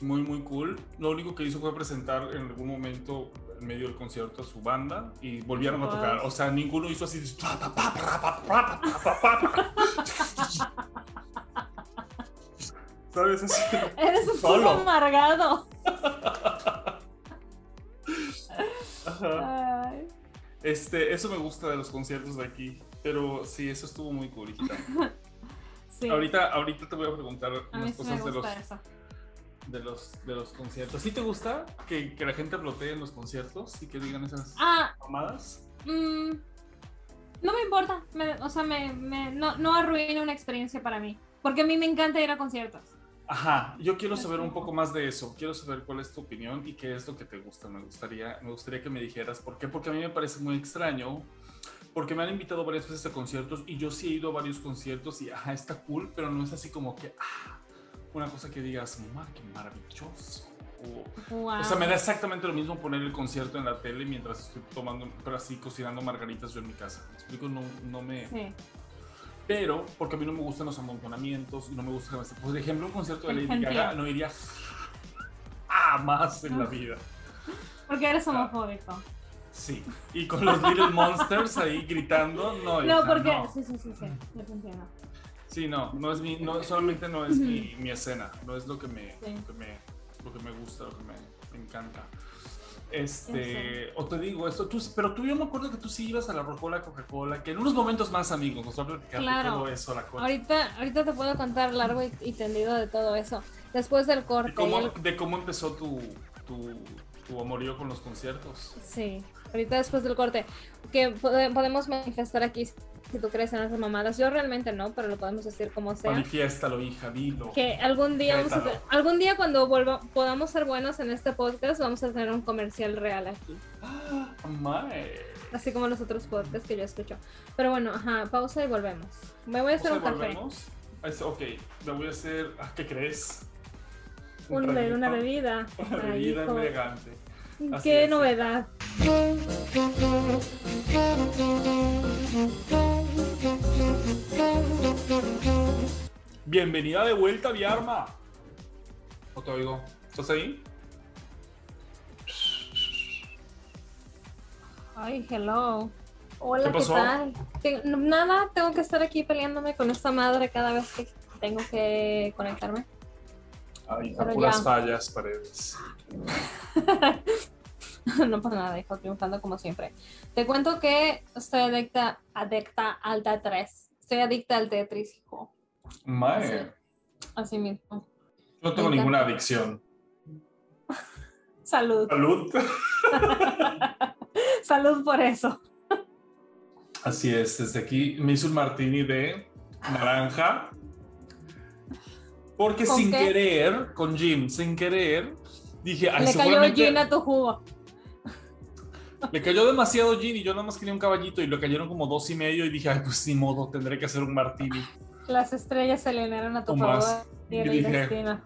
Muy, muy cool. Lo único que hizo fue presentar en algún momento en medio del concierto a su banda y volvieron a tocar. O sea, ninguno hizo así. ¿Sabes? Así, Eres un solo amargado. Ajá. Ay. Este, eso me gusta de los conciertos de aquí. Pero sí, eso estuvo muy cool. <laughs> Sí, Ahorita, ahorita te voy a preguntar a unas sí cosas de los, de, los, de los conciertos. ¿Sí te gusta que, que la gente aplotee en los conciertos y que digan esas Ah, mamadas? mm, no me importa. me- o sea, me, me- no, no arruina una experiencia para mí. Porque a mí me encanta ir a conciertos. Ajá, yo quiero saber un poco más de eso. Quiero saber cuál es tu opinión y qué es lo que te gusta. Me gustaría, me gustaría que me dijeras por qué. Porque a mí me parece muy extraño. Porque me han invitado varias veces a conciertos y yo sí he ido a varios conciertos y ajá, está cool, pero no es así como que ah, una cosa que digas, "Ma, qué maravilloso. O, Wow. o sea, me da exactamente lo mismo poner el concierto en la tele mientras estoy tomando, pero así cocinando margaritas yo en mi casa. ¿Me explico? No, no me. Sí. Pero, porque a mí no me gustan los amontonamientos y no me gusta. Por ejemplo, un concierto de Lady. Gaga no iría a más en la Ah. vida. Porque eres homofóbico. Sí. Y con los Little Monsters ahí gritando, no. No, porque. no. Sí, sí, sí, sí. Yo te entiendo. Sí, no, no es mi, no, solamente no es mi, mi escena, no es lo que me, Sí. lo que me, lo que me gusta, lo que me, me encanta. Este, o te digo esto, tú, pero tú yo me acuerdo que tú sí ibas a la Rocola Coca-Cola, que en unos momentos más amigos nos va a platicar de Claro. todo eso, la cosa. Ahorita, ahorita te puedo contar largo y, y tendido de todo eso. Después del corte. De cómo, el- de cómo empezó tu, tu, tu amorío con los conciertos. Sí, ahorita después del corte. Que pode- podemos manifestar aquí si tú crees en esas mamadas. Yo realmente no, pero lo podemos decir como sea. Manifiéstalo, hija, dilo. Que algún día, vamos a algún día cuando vuelva, podamos ser buenos en este podcast, vamos a tener un comercial real aquí. <gasps> Ah. Así como los otros podcasts que yo escucho. Pero bueno, ajá, pausa y volvemos. Me voy a hacer un café. volvemos. Es- Ok, me voy a hacer. ah, ¿Qué crees? Un- <laughs> una bebida. Una bebida hijo. elegante. así Qué es. novedad. Bienvenida de vuelta, mi arma. No te oigo. ¿Estás ahí? Ay, hello. Hola, ¿Qué tal? Nada, tengo que estar aquí peleándome con esta madre cada vez que tengo que conectarme. Ay, puras ya. fallas, paredes. <laughs> <laughs> no pasa nada, hijo, triunfando como siempre. Te cuento que estoy adicta, adicta al Tetris. Estoy adicta al Tetris, hijo. Mae. Así mismo. No tengo ninguna adicción. <laughs> Salud. Salud. <laughs> Salud por eso. Así es, desde aquí me hizo un martini de naranja. Porque ¿Con sin qué? querer, con Jim, sin querer, dije, ay, Le cayó seguramente. gin a tu jugo. Le cayó demasiado gin y yo nada más quería un caballito y le cayeron como dos y medio y dije, ay, pues sin modo, tendré que hacer un martini. Las estrellas se alinearon a tu favor más. y Y el dije- destino.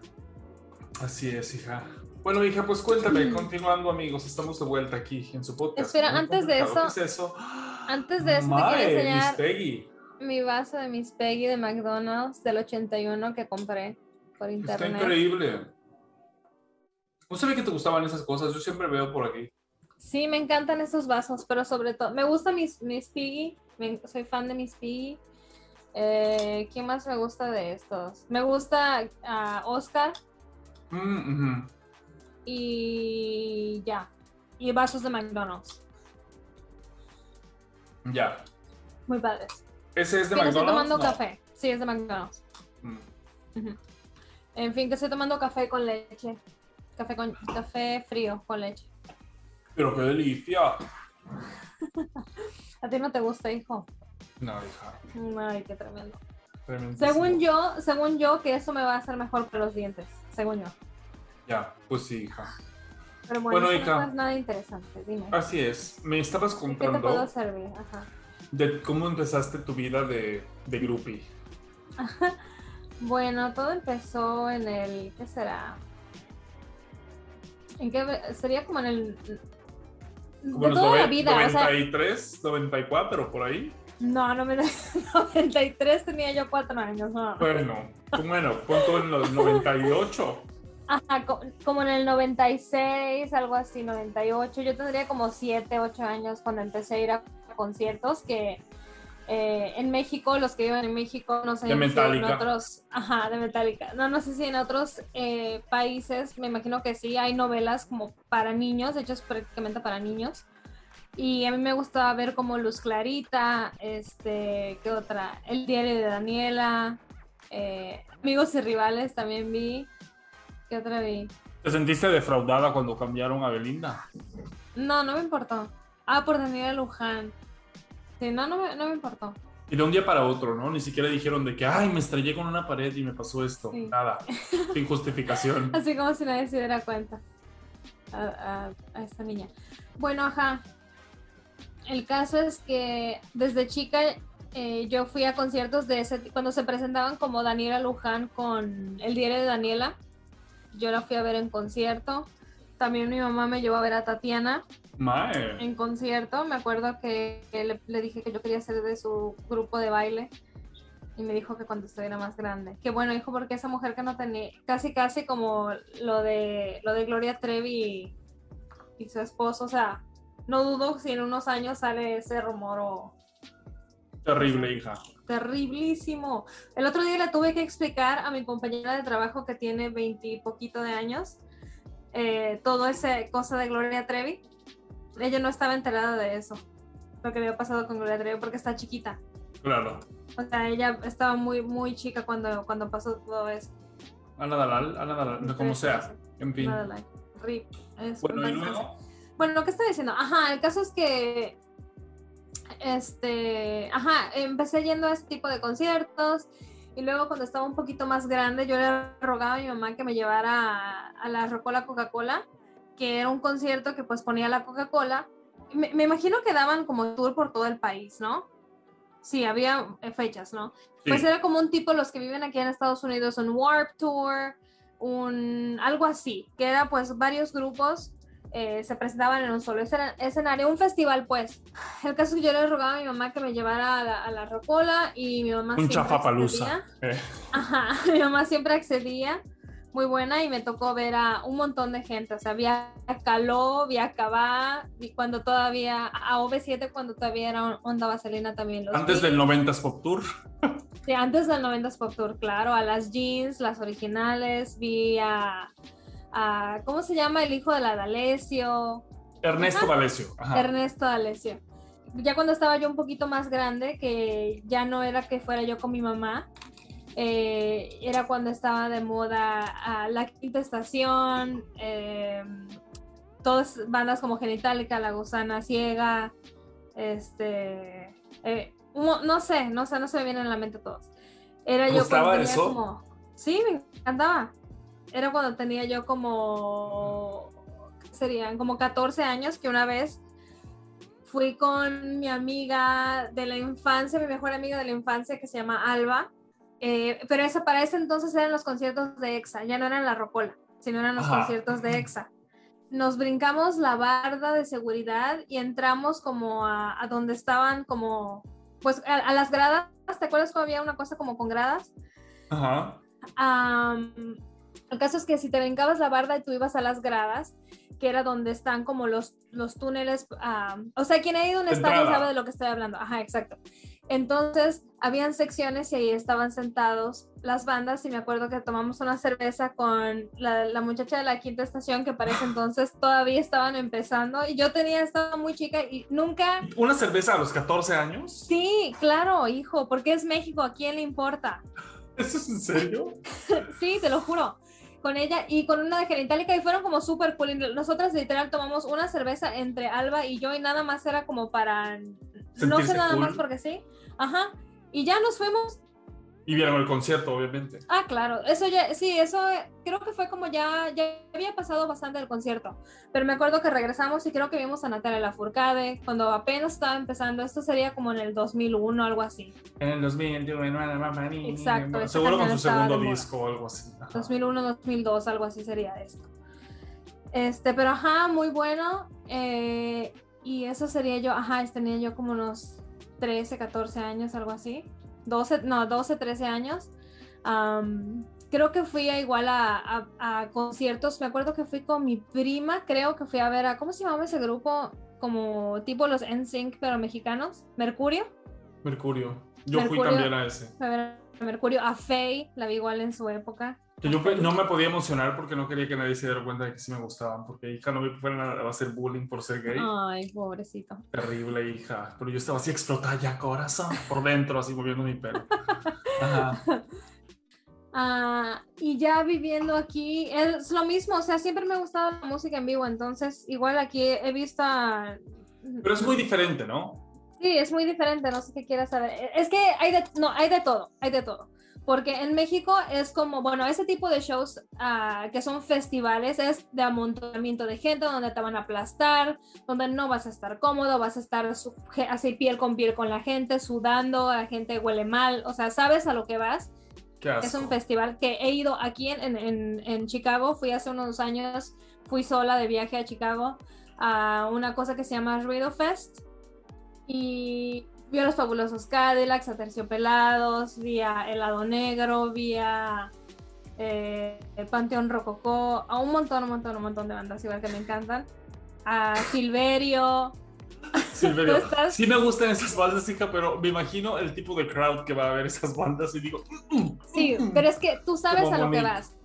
Así es, hija. Bueno, hija, pues cuéntame, continuando, amigos, estamos de vuelta aquí en su podcast. Espera, antes de eso- ¿Qué es eso? Antes de eso te quería enseñar Miss Peggy. mi vaso de Miss Peggy de McDonald's del 81 que compré por Está internet. increíble. No sabía que te gustaban esas cosas, yo siempre veo por aquí. Sí, me encantan esos vasos, pero sobre todo, me gusta Miss, Miss Piggy, me- soy fan de Miss Piggy. Eh, ¿Quién más me gusta de estos? Me gusta ah, Oscar Mm, ujú. y ya. Y vasos de McDonald's, Ya. muy padres. Ese es de no estoy McDonald's. tomando No. café, sí, es de McDonald's. Mm. En fin, que estoy tomando café con leche. Café, con, café frío con leche. Pero qué delicia. <laughs> ¿A ti no te gusta, hijo? No, hija. Ay, qué tremendo. Según yo, según yo, que eso me va a hacer mejor para los dientes. Según yo. Ya, pues sí, hija. Pero bueno, Bueno, eso no hija. es nada interesante. Dime. Así es. Me estabas ¿Qué te puedo contando servir? Ajá. de cómo empezaste tu vida de, de groupie. <laughs> Bueno, todo empezó en el. ¿Qué será? ¿En qué? Sería como en el. Como de toda la vida. O sea, 93, 94, por ahí. no, no me 93 <laughs> tenía yo cuatro años. No. Bueno, bueno, punto en los 98. Ajá, co- como en el 96, algo así, 98. Yo tendría como 7, 8 años cuando empecé a ir a conciertos que eh, en México, los que viven en México, no sé De si en otros, ajá, de Metallica. No, no sé si en otros eh, países, me imagino que sí, hay novelas como para niños, de hecho es prácticamente para niños. Y a mí me gustaba ver como Luz Clarita, este, ¿qué otra? El diario de Daniela, eh, Amigos y Rivales también vi. ¿Qué otra vi? ¿Te sentiste defraudada cuando cambiaron a Belinda? No, no me importó. Ah, por Daniela Luján. Sí, no, no me, no me importó. Y de un día para otro, ¿no? Ni siquiera dijeron de que, ay, me estrellé con una pared y me pasó esto. Sí. Nada. <laughs> Sin justificación. Así como si nadie se diera cuenta a, a- a esta niña. Bueno, ajá. El caso es que desde chica eh, yo fui a conciertos de ese cuando se presentaban como Daniela Luján con el diario de Daniela. Yo la fui a ver en concierto. También mi mamá me llevó a ver a Tatiana Mae. en concierto. Me acuerdo que le, le dije que yo quería ser de su grupo de baile. Y me dijo que cuando estuviera más grande. Que bueno, hijo, porque esa mujer que no tenía, casi casi como lo de lo de Gloria Trevi y, y su esposo, o sea, no dudo si en unos años sale ese rumor o Terrible, hija. terriblísimo. El otro día le tuve que explicar a mi compañera de trabajo que tiene veintipoquito de años eh, todo ese cosa de Gloria Trevi. Ella no estaba enterada de eso, lo que había pasado con Gloria Trevi porque está chiquita. Claro. O sea, ella estaba muy, muy chica cuando, cuando pasó todo eso. Ana Dalal, Ana Dalal, como sea. En fin. Nada, like, rip. Es Bueno, y luego. Bueno, ¿qué estoy diciendo? Ajá, el caso es que, este, ajá, empecé yendo a este tipo de conciertos y luego cuando estaba un poquito más grande yo le rogaba a mi mamá que me llevara a, a la Rocola Coca-Cola, que era un concierto que pues ponía la Coca-Cola. Me, me imagino que daban como tour por todo el país, ¿no? Sí, había eh, fechas, ¿no? Sí. Pues era como un tipo, los que viven aquí en Estados Unidos, un Warp Tour, un algo así, que era pues varios grupos eh, se presentaban en un solo escena- escenario, un festival pues. <laughs> El caso es que yo le rogaba a mi mamá que me llevara a la, a la Rocola y mi mamá Un chafapalusa. accedía. Ajá, <laughs> mi mamá siempre accedía, muy buena y me tocó ver a un montón de gente, o sea, había a Caló, vi a Cabá, y cuando todavía, a OV7 cuando todavía era Onda Vaselina también los Antes vi. del 90s Pop Tour. Sí, antes del 90s Pop Tour, claro, a las jeans, las originales, vi a, a- ¿cómo se llama? El hijo de la D'Alessio, Ernesto D'Alessio. Ernesto D'Alessio. Ya cuando estaba yo un poquito más grande, que ya no era que fuera yo con mi mamá, eh, era cuando estaba de moda a La Quinta Estación, eh, todas bandas como Genitalica, La Gusana Ciega, este, eh, no sé, no sé, no se me vienen a la mente todos. Era ¿Te yo cuando tenía eso? como, sí, me encantaba. Era cuando tenía yo como, ¿qué serían? Como 14 años que una vez fui con mi amiga de la infancia, mi mejor amiga de la infancia que se llama Alba. Eh, pero esa, para ese entonces eran los conciertos de EXA, ya no eran la Rocola, sino eran los Ajá. conciertos de EXA. Nos brincamos la barda de seguridad y entramos como a, a donde estaban como, pues a, a las gradas, ¿te acuerdas que había una cosa como con gradas? Ajá. Am, el caso es que si te brincabas la barda y tú ibas a las gradas, que era donde están como los, los túneles, o sea, quien ha ido a un estadio sabe de lo que estoy hablando. Ajá, exacto. Entonces, habían secciones y ahí estaban sentados las bandas y me acuerdo que tomamos una cerveza con la, la muchacha de la quinta estación que para ese <gasps> entonces todavía estaban empezando y yo tenía, estaba muy chica y nunca... ¿Una cerveza a los 14 años? Sí, claro, hijo, porque es México, ¿a quién le importa? <laughs> ¿Eso es en serio? <laughs> Sí, te lo juro. Con ella y con una de Genitalica y fueron como súper cool. Nosotras literal tomamos una cerveza entre Alba y yo y nada más era como para... No sé nada cool. más porque sí. Ajá. Y ya nos fuimos. Y vieron el concierto, obviamente. Ah, claro. Eso ya, sí, eso eh, creo que fue como ya, ya había pasado bastante el concierto. Pero me acuerdo que regresamos y creo que vimos a Natalia Lafourcade cuando apenas estaba empezando. Esto sería como en el 2001, algo así. En el 2021, mamá, ni- Exacto, Seguro con su segundo disco o algo así. Ajá. 2001, 2002, algo así sería esto. Este, pero ajá, muy bueno. eh, y eso sería yo, ajá, tenía yo como unos 13, 14 años, algo así. 12, no, 12, 13 años. Am, creo que fui a igual a, a- a conciertos. Me acuerdo que fui con mi prima, creo que fui a ver a, ¿cómo se llamaba ese grupo? Como tipo los NSYNC, pero mexicanos. Mercurio. Mercurio. Yo fui también a ese. A ver a Mercurio. A Faye, la vi igual en su época. Yo no me podía emocionar porque no quería que nadie se diera cuenta de que sí me gustaban. Porque hija no me fueran a a hacer bullying por ser gay. Ay, pobrecito. Terrible, hija. Pero yo estaba así explotada ya, corazón. Por dentro, así moviendo mi pelo. Ajá. <laughs> Ah, y ya viviendo aquí es lo mismo, o sea, siempre me ha gustado la música en vivo, entonces igual aquí he visto a... Pero es muy diferente, ¿no? Sí, es muy diferente, no sé qué quieras saber. Es que hay de, no, hay de todo, hay de todo. Porque en México es como, bueno, ese tipo de shows ah, que son festivales es de amontonamiento de gente donde te van a aplastar, donde no vas a estar cómodo, vas a estar así piel con piel con la gente, sudando, la gente huele mal, o sea, sabes a lo que vas. Es un festival que he ido aquí en- en- en Chicago. Fui hace unos años, fui sola de viaje a Chicago a una cosa que se llama Ruido Fest. Y vi a los fabulosos Cadillacs, a Terciopelados, vi a Helado Negro, vi a eh, el Panteón Rococó, a un montón, un montón, un montón de bandas igual que me encantan. A Silverio. Silverio, <laughs> ¿Tú estás? Sí me gustan esas bandas, hija, pero me imagino el tipo de crowd que va a ver esas bandas y digo, "Mm, mm, Sí, mm". pero es que tú sabes Como a lo que vas.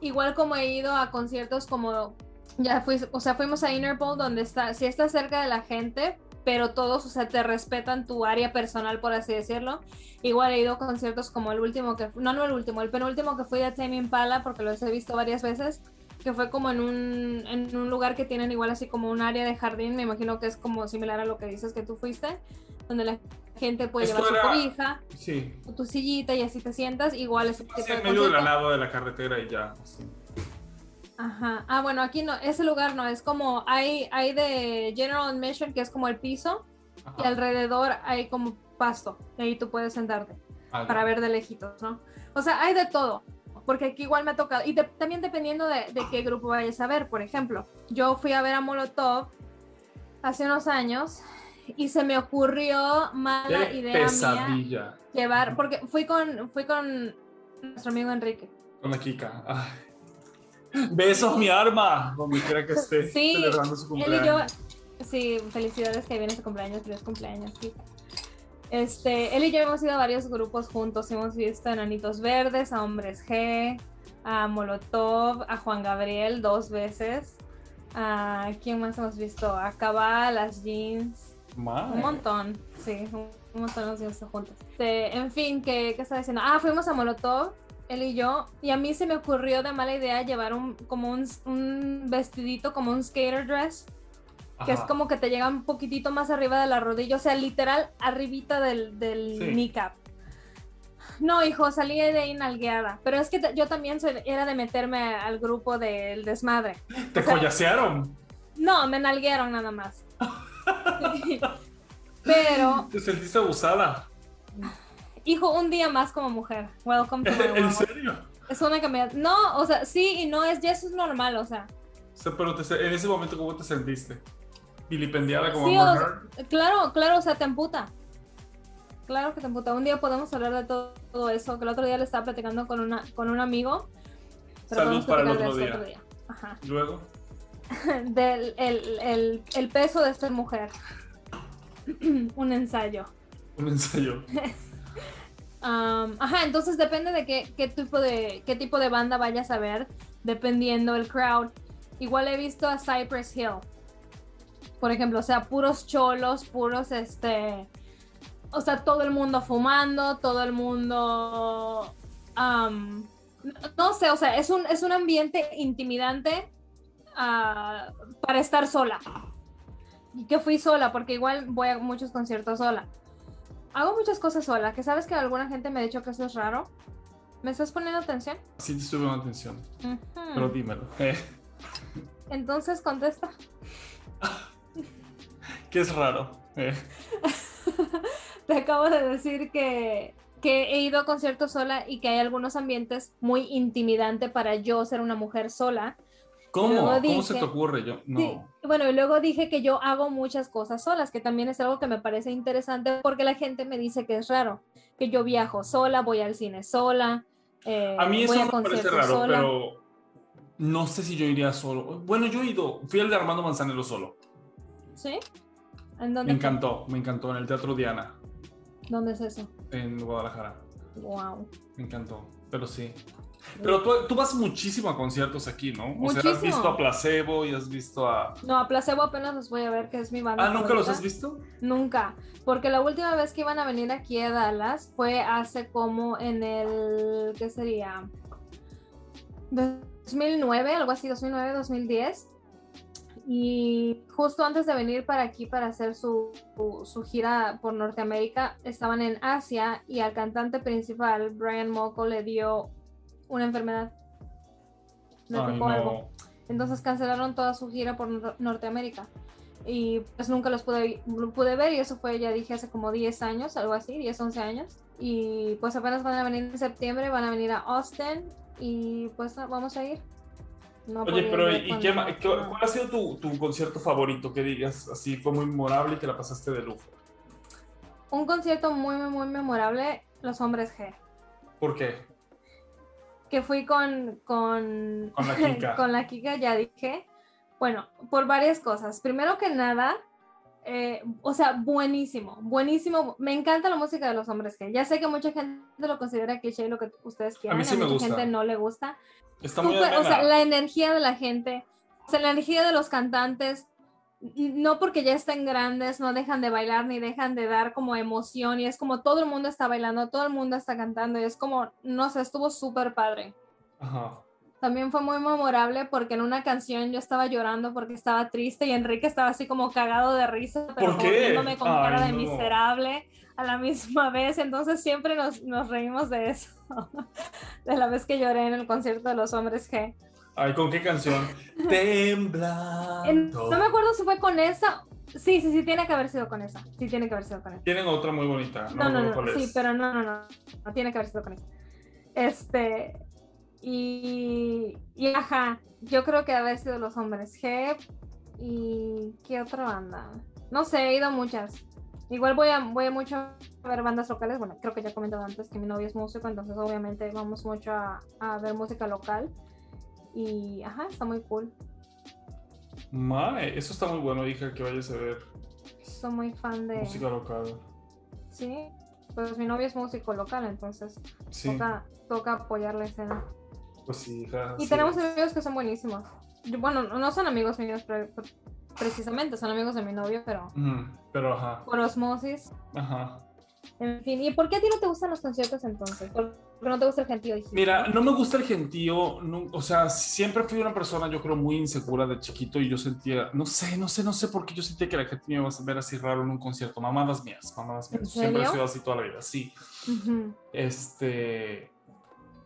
Igual como he ido a conciertos como, ya fui, o sea, fuimos a Interpol donde está, sí está cerca de la gente, pero todos, o sea, te respetan tu área personal, por así decirlo. Igual he ido a conciertos como el último que, no, no el último, el penúltimo que fui a Tame Impala, porque los he visto varias veces, que fue como en un, en un lugar que tienen igual así como un área de jardín, me imagino que es como similar a lo que dices que tú fuiste, donde la gente puede Esto llevar su era- cobija, Sí, tu sillita y así te sientas, igual es de en medio de la concierto. nada de la carretera y ya. así. Ajá. Ah, bueno, aquí no, ese lugar no, es como, hay, hay de General Admission, que es como el piso, Ajá. y alrededor hay como pasto, y ahí tú puedes sentarte Ah, ya. para ver de lejitos, ¿no? O sea, hay de todo, porque aquí igual me ha tocado, y de- también dependiendo de, de qué grupo vayas a ver, por ejemplo, yo fui a ver a Molotov hace unos años, y se me ocurrió mala Qué idea mía pesadilla. llevar, porque fui con, fui con nuestro amigo Enrique. Con la Kika. Ay. Besos, mi arma. Donde quiera que esté Sí, celebrando su Él y yo, cumpleaños. sí, felicidades que viene su cumpleaños, feliz cumpleaños. Este, él y yo hemos ido a varios grupos juntos, hemos visto a Enanitos Verdes, a Hombres G, a Molotov, a Juan Gabriel dos veces, a quién más hemos visto, a Cabal, a las Jeans, Madre. un montón, sí, un montón hemos visto juntos. Este, en fin, ¿qué, ¿qué estaba diciendo? Ah, fuimos a Molotov, él y yo, y a mí se me ocurrió de mala idea llevar un, como un, un vestidito, como un skater dress, que es como que te llega un poquitito más arriba de la rodilla, o sea, literal arribita del, del Sí. kneecap. No, hijo, salí de ahí nalgueada. Pero es que yo también soy- era de meterme al grupo del desmadre. Te o sea- collasearon. No, me nalguearon nada más. <laughs> Pero, Te sentiste abusada. <laughs> hijo, un día más como mujer. Welcome to <laughs> my ¿En world. serio? Es una cambiada. No, o sea, sí y no, es, ya eso es normal, o sea. O sea, pero te- en ese momento, ¿cómo te sentiste? ¿Vilipendiada como Sí, Amber o- Heard? Claro, claro, o sea, te emputa. Claro que te emputa. Un día podemos hablar de todo, todo eso, que el otro día le estaba platicando con, una, con un amigo. Salud para el platicar de otro día. Ajá. Luego, <laughs> Del el, el- el peso de ser mujer. <clears throat> un ensayo. un ensayo. <laughs> Am, ajá, entonces depende de qué, tipo de qué tipo de banda vayas a ver, dependiendo el crowd. Igual he visto a Cypress Hill. Por ejemplo, o sea, puros cholos, puros este. O sea, todo el mundo fumando, todo el mundo. am, no, sé, o sea, es un, es un ambiente intimidante ah, para estar sola. Y que fui sola, porque igual voy a muchos conciertos sola. Hago muchas cosas sola, que sabes que alguna gente me ha dicho que eso es raro. ¿Me estás poniendo atención? Sí te estuve dando atención, pero dímelo. Eh, Entonces contesta. <laughs> ¿Qué es raro? Eh, <laughs> Te acabo de decir que, que he ido a conciertos sola y que hay algunos ambientes muy intimidantes para yo ser una mujer sola. ¿Cómo? ¿Cómo se te ocurre? Yo, no. Sí, bueno, y luego dije que yo hago muchas cosas solas, que también es algo que me parece interesante porque la gente me dice que es raro, que yo viajo sola, voy al cine sola. eh, A mí eso voy a me parece raro, sola. pero no sé si yo iría solo. Bueno, yo he ido, fui al de Armando Manzanero solo. ¿Sí? ¿En Me dónde, encantó, me encantó en el Teatro Diana, ¿Dónde es eso? en Guadalajara. Wow. Me encantó, pero sí. Pero tú, tú vas muchísimo a conciertos aquí, ¿no? O sea, has Muchísimo. visto a Placebo y has visto a... No, a Placebo apenas los voy a ver, que es mi banda. Ah, ¿nunca los has visto? Nunca, porque la última vez que iban a venir aquí a Dallas fue hace como en el, ¿qué sería? 2009, algo así, 2009, 2010. Y justo antes de venir para aquí para hacer su, su, su gira por Norteamérica, estaban en Asia y al cantante principal, Brian Molko, le dio una enfermedad. Le Ay, algo. no. Entonces cancelaron toda su gira por Nor- Norteamérica. Y pues nunca los pude, pude ver y eso fue, ya dije, hace como 10 años, algo así, 10, 11 años. Y pues apenas van a venir en septiembre, van a venir a Austin y pues vamos a ir. No Oye, pero ¿y qué, qué- cuál ha sido tu, tu concierto favorito que digas así fue muy memorable y que la pasaste de lujo? Un concierto muy, muy, muy memorable, Los Hombres G. ¿Por qué? que fui con, con, Con la Kika. <laughs> con la Kika, ya dije. Bueno, por varias cosas. Primero que nada, eh, o sea, buenísimo, buenísimo. Me encanta la música de los hombres que ya sé que mucha gente lo considera cliché lo que ustedes quieran. mí sí me mucha gusta. gente no le gusta. Está muy Súper- o sea, la energía de la gente, o sea, la energía de los cantantes, no porque ya estén grandes, no dejan de bailar ni dejan de dar como emoción y es como todo el mundo está bailando, todo el mundo está cantando y es como, no sé, estuvo súper padre. Ajá. También fue muy memorable porque en una canción yo estaba llorando porque estaba triste y Enrique estaba así como cagado de risa, pero viéndome con Ay, cara de no. miserable a la misma vez. Entonces siempre nos, nos reímos de eso, <laughs> de la vez que lloré en el concierto de los hombres G. Ay, ¿con qué canción? <laughs> Temblando. No me acuerdo si fue con esa. Sí, sí, sí, tiene que haber sido con esa. Sí, tiene que haber sido con esa. Tienen otra muy bonita. No, No, no, no, sí, pero no, no, no, no tiene que haber sido con esa. Este, y, y ajá, yo creo que haber sido los hombres G y qué otra banda. No sé, he ido a muchas. Igual voy a, voy mucho a ver bandas locales. Bueno, creo que ya he comentado antes que mi novio es músico, entonces obviamente vamos mucho a, a ver música local. Y ajá, está muy cool. Mae, eso está muy bueno, hija, que vayas a ver Soy muy fan de. música local. Sí, pues mi novio es músico local, entonces Sí, toca, toca apoyar la escena. Pues sí, hija. Y sí. tenemos amigos que son buenísimos. Bueno, no son amigos míos pre- pre- precisamente, son amigos de mi novio, pero Ujú, Pero ajá, por osmosis. ajá. En fin, ¿y por qué a ti no te gustan los conciertos entonces? ¿Por qué no te gusta el gentío? Mira, no me gusta el gentío, no- o sea, siempre fui una persona, yo creo, muy insegura de chiquito y yo sentía, no sé, no sé, no sé por qué yo sentía que la gente me iba a ver así raro en un concierto, mamadas mías, mamadas mías. ¿En Siempre he sido así toda la vida, sí. Este,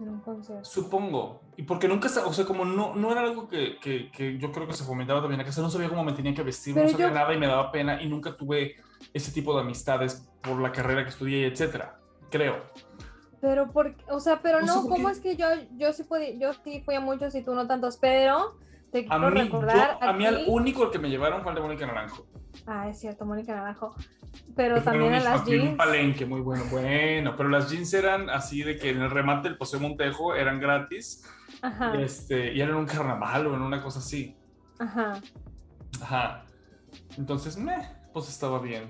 En un concierto. supongo, y porque nunca, o sea, como no, no era algo que, que, que yo creo que se fomentaba también sea, no sabía cómo me tenía que vestir, Pero no sabía yo- nada y me daba pena y nunca tuve ese tipo de amistades por la carrera que estudié, etcétera, creo. Pero por, o sea, pero No no, ¿cómo qué. es que yo, yo sí podía, yo sí fui a muchos y tú no tantos, pero te A quiero mí, recordar yo- a mí al único que me llevaron fue al de Mónica Naranjo. Ah, es cierto, Mónica Naranjo. Pero también en las en un jeans. palenque, muy bueno, bueno, pero las jeans eran así de que en el remate del Paseo Montejo eran gratis Ajá, este, y eran un carnaval o en una cosa así. ajá. Ajá. Entonces, meh, pues estaba bien.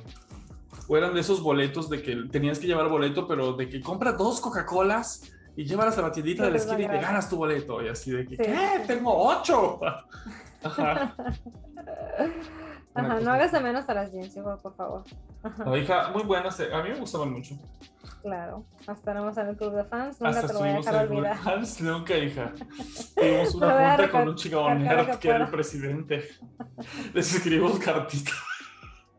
O eran de esos boletos de que tenías que llevar boleto, pero de que compra dos Coca-Colas y llévalas a la tiendita de la esquina y te ganas tu boleto. Y así de que, Sí, ¿qué? sí. Tengo ocho. <laughs> Ajá. <laughs> Ajá, no hagas de menos a las jeans, hijo, por favor. Ajá, La hija, muy buenas. eh, A mí me gustaban mucho. claro. Hasta tenemos en el club de fans, nunca Hasta te lo voy a dejar olvidar. Nunca, hija. <laughs> Tuvimos una junta con un chico nerd que que era el presidente. Les escribimos cartitas.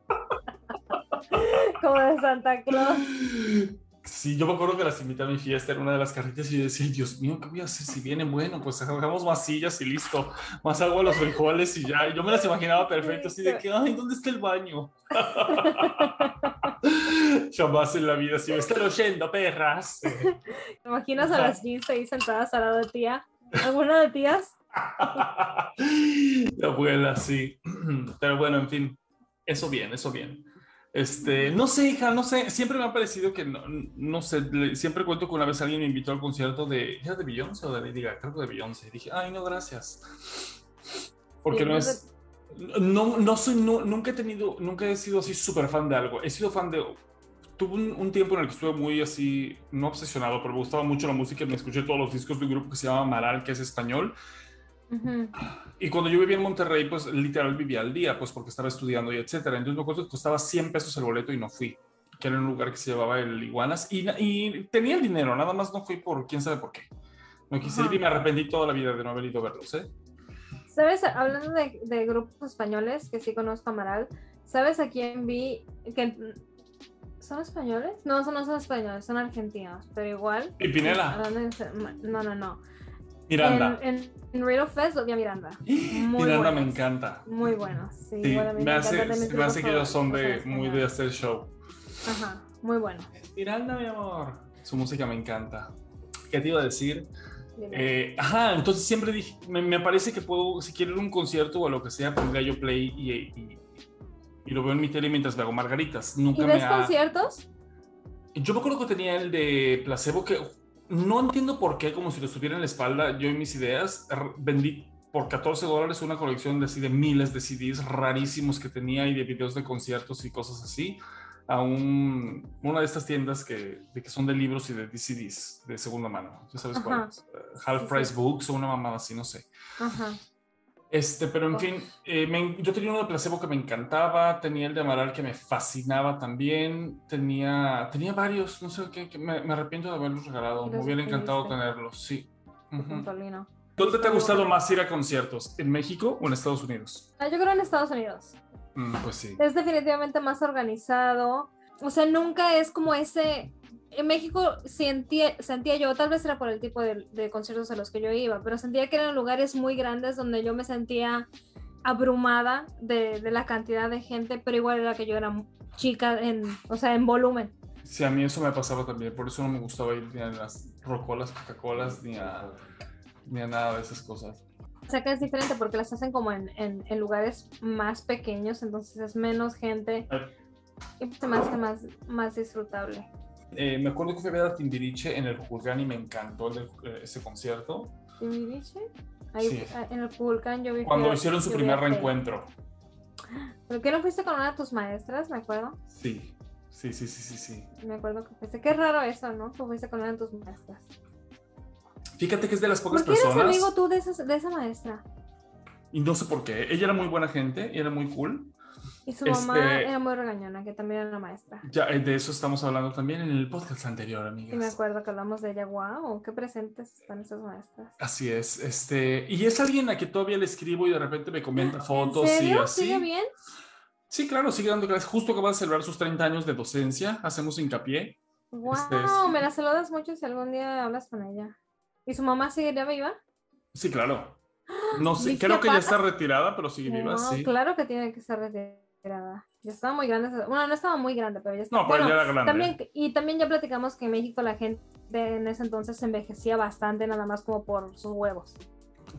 <laughs> Como de Santa Claus. <laughs> Sí, yo me acuerdo que las invité a mi fiesta en una de las carritas y decía, Dios mío, ¿qué voy a hacer si vienen? Bueno, pues hagamos más sillas y listo, más agua a los frijoles y ya. Yo me las imaginaba perfecto, así de que, ay, ¿dónde está el baño? <laughs> Jamás en la vida, si me están oyendo, perras. <laughs> ¿Te imaginas a las jeans ahí sentadas al lado de tía? ¿Alguna de tías? <laughs> La abuela, sí. <clears throat> Pero bueno, en fin, eso bien, eso bien. Este, no sé, hija, no sé, siempre me ha parecido que, no, no sé, le- siempre cuento que una vez alguien me invitó al concierto de, ¿era de Beyoncé o de Lady Gaga? Creo que de Beyoncé. Dije, ay, no, gracias. Porque Sí, no no es, no, no soy, no, nunca he tenido, nunca he sido así súper fan de algo. He sido fan de, tuve un, un tiempo en el que estuve muy así, no obsesionado, pero me gustaba mucho la música y me escuché todos los discos de un grupo que se llama Maral, que es español. Y cuando yo vivía en Monterrey, pues literal vivía al día, pues porque estaba estudiando y etcétera. Entonces me acuerdo que costaba 100 pesos el boleto y no fui, que era un lugar que se llamaba el Iguanas. Y, y tenía el dinero, nada más no fui por quién sabe por qué. No quise ir y me arrepentí toda la vida de no haber ido a verlos, ¿eh? ¿Sabes? Hablando de, de grupos españoles, que sí conozco a Amaral, ¿sabes a quién vi? que ¿Son españoles? No, son, no son españoles, son argentinos, pero igual. En ser- No, no, no. Miranda. En, en, en Riddle Fest lo vi a Miranda. <gasps> muy Miranda me encanta. Muy bueno. Sí, a mí me hace, me hace que ellos son de muy de hacer show. Ajá, muy bueno. Miranda, mi amor. Su música me encanta. ¿Qué te iba a decir? Eh, ajá, entonces siempre dije, me, me parece que puedo, si quiero ir a un concierto o lo que sea, pondría yo play y, y, y lo veo en mi tele mientras me hago margaritas. Nunca ¿Y me ves ha... conciertos? Yo me acuerdo que tenía el de placebo que no entiendo por qué, como si lo estuviera en la espalda, yo y mis ideas, vendí por 14 dólares una colección de, así, de miles de CDs rarísimos que tenía y de videos de conciertos y cosas así a un, una de estas tiendas que, de que son de libros y de CDs de segunda mano. ¿Ya sabes Ajá. cuál? es? Eh, Half Sí, Price sí. Books o una mamada así, no sé. Ajá. Este, pero en Oh. fin, eh, me- yo tenía uno de placebo que me encantaba, tenía el de Amaral que me fascinaba también, tenía, tenía varios, no sé qué, que me, me arrepiento de haberlos regalado, me hubiera encantado tenerlos, sí. ¿Dónde te ha gustado más ir a conciertos? ¿En México o en Estados Unidos? Ah, yo creo en Estados Unidos. Mm, pues sí. Es definitivamente más organizado. O sea, nunca es como ese. En México sentía, sentía yo, tal vez era por el tipo de, de conciertos a los que yo iba, pero sentía que eran lugares muy grandes donde yo me sentía abrumada de, de la cantidad de gente, pero igual era que yo era chica, en, o sea, en volumen. Sí, a mí eso me pasaba también, por eso no me gustaba ir ni a las rocolas, Coca-Colas, ni a, ni a nada de esas cosas. O sea que es diferente porque las hacen como en, en- en lugares más pequeños, entonces es menos gente y se me hace más, más disfrutable. Eh, me acuerdo que fui a ver a Timbiriche en el Jurgán y me encantó el- eh, ese concierto. ¿Timbiriche? Ahí Sí. ah, en el Vulcan yo vi. Cuando hicieron su primer reencuentro. ¿Por qué no fuiste con una de tus maestras? Me acuerdo. Sí, sí, sí, sí, sí, sí. Me acuerdo que fuiste. Qué raro eso, ¿no? Que fuiste con una de tus maestras. Fíjate que es de las pocas ¿Por qué eres personas. amigo tú de, esas- de esa maestra? Y no sé por qué. Ella era muy buena gente, y era muy cool. Y su Este- mamá era muy regañona, que también era maestra. Ya eh, de eso estamos hablando también en el podcast anterior, Y me amigas. acuerdo que hablamos de ella. ¡Wow! ¡Qué presentes están esas maestras! Así es. Este, y es alguien a que todavía le escribo y de repente me comenta fotos ¿En serio? y así. ¿Sigue bien? Sí, claro, sigue dando clases. Justo acaba de celebrar sus 30 años de docencia. Hacemos hincapié. ¡Wow! Este, sí. Me la saludas mucho si algún día hablas con ella. ¿Y su mamá seguiría viva? Sí, claro. No sé, ¿Viste creo que ya está retirada, pero sigue viva, No, sí. claro que tiene que estar retirada. Ya estaba muy grande. Bueno, no estaba muy grande, pero ya estaba. No, pero bueno, ya era grande. también, y también ya platicamos que en México la gente en ese entonces se envejecía bastante, nada más como por sus huevos.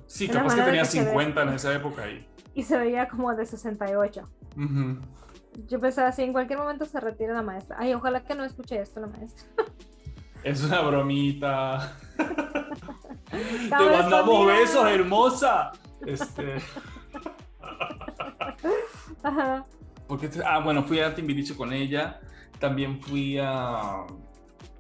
Sí, capaz que tenía que se ve. 50 en esa época ahí. Y se veía como de 68. Ujú. Yo pensaba así, en cualquier momento se retira la maestra. Ay, ojalá que no escuche esto la maestra. Es una bromita. <laughs> Te mandamos besos, hermosa. Este, <laughs> Ajá. Porque ah, bueno, fui a Timbiriche con ella. También fui a.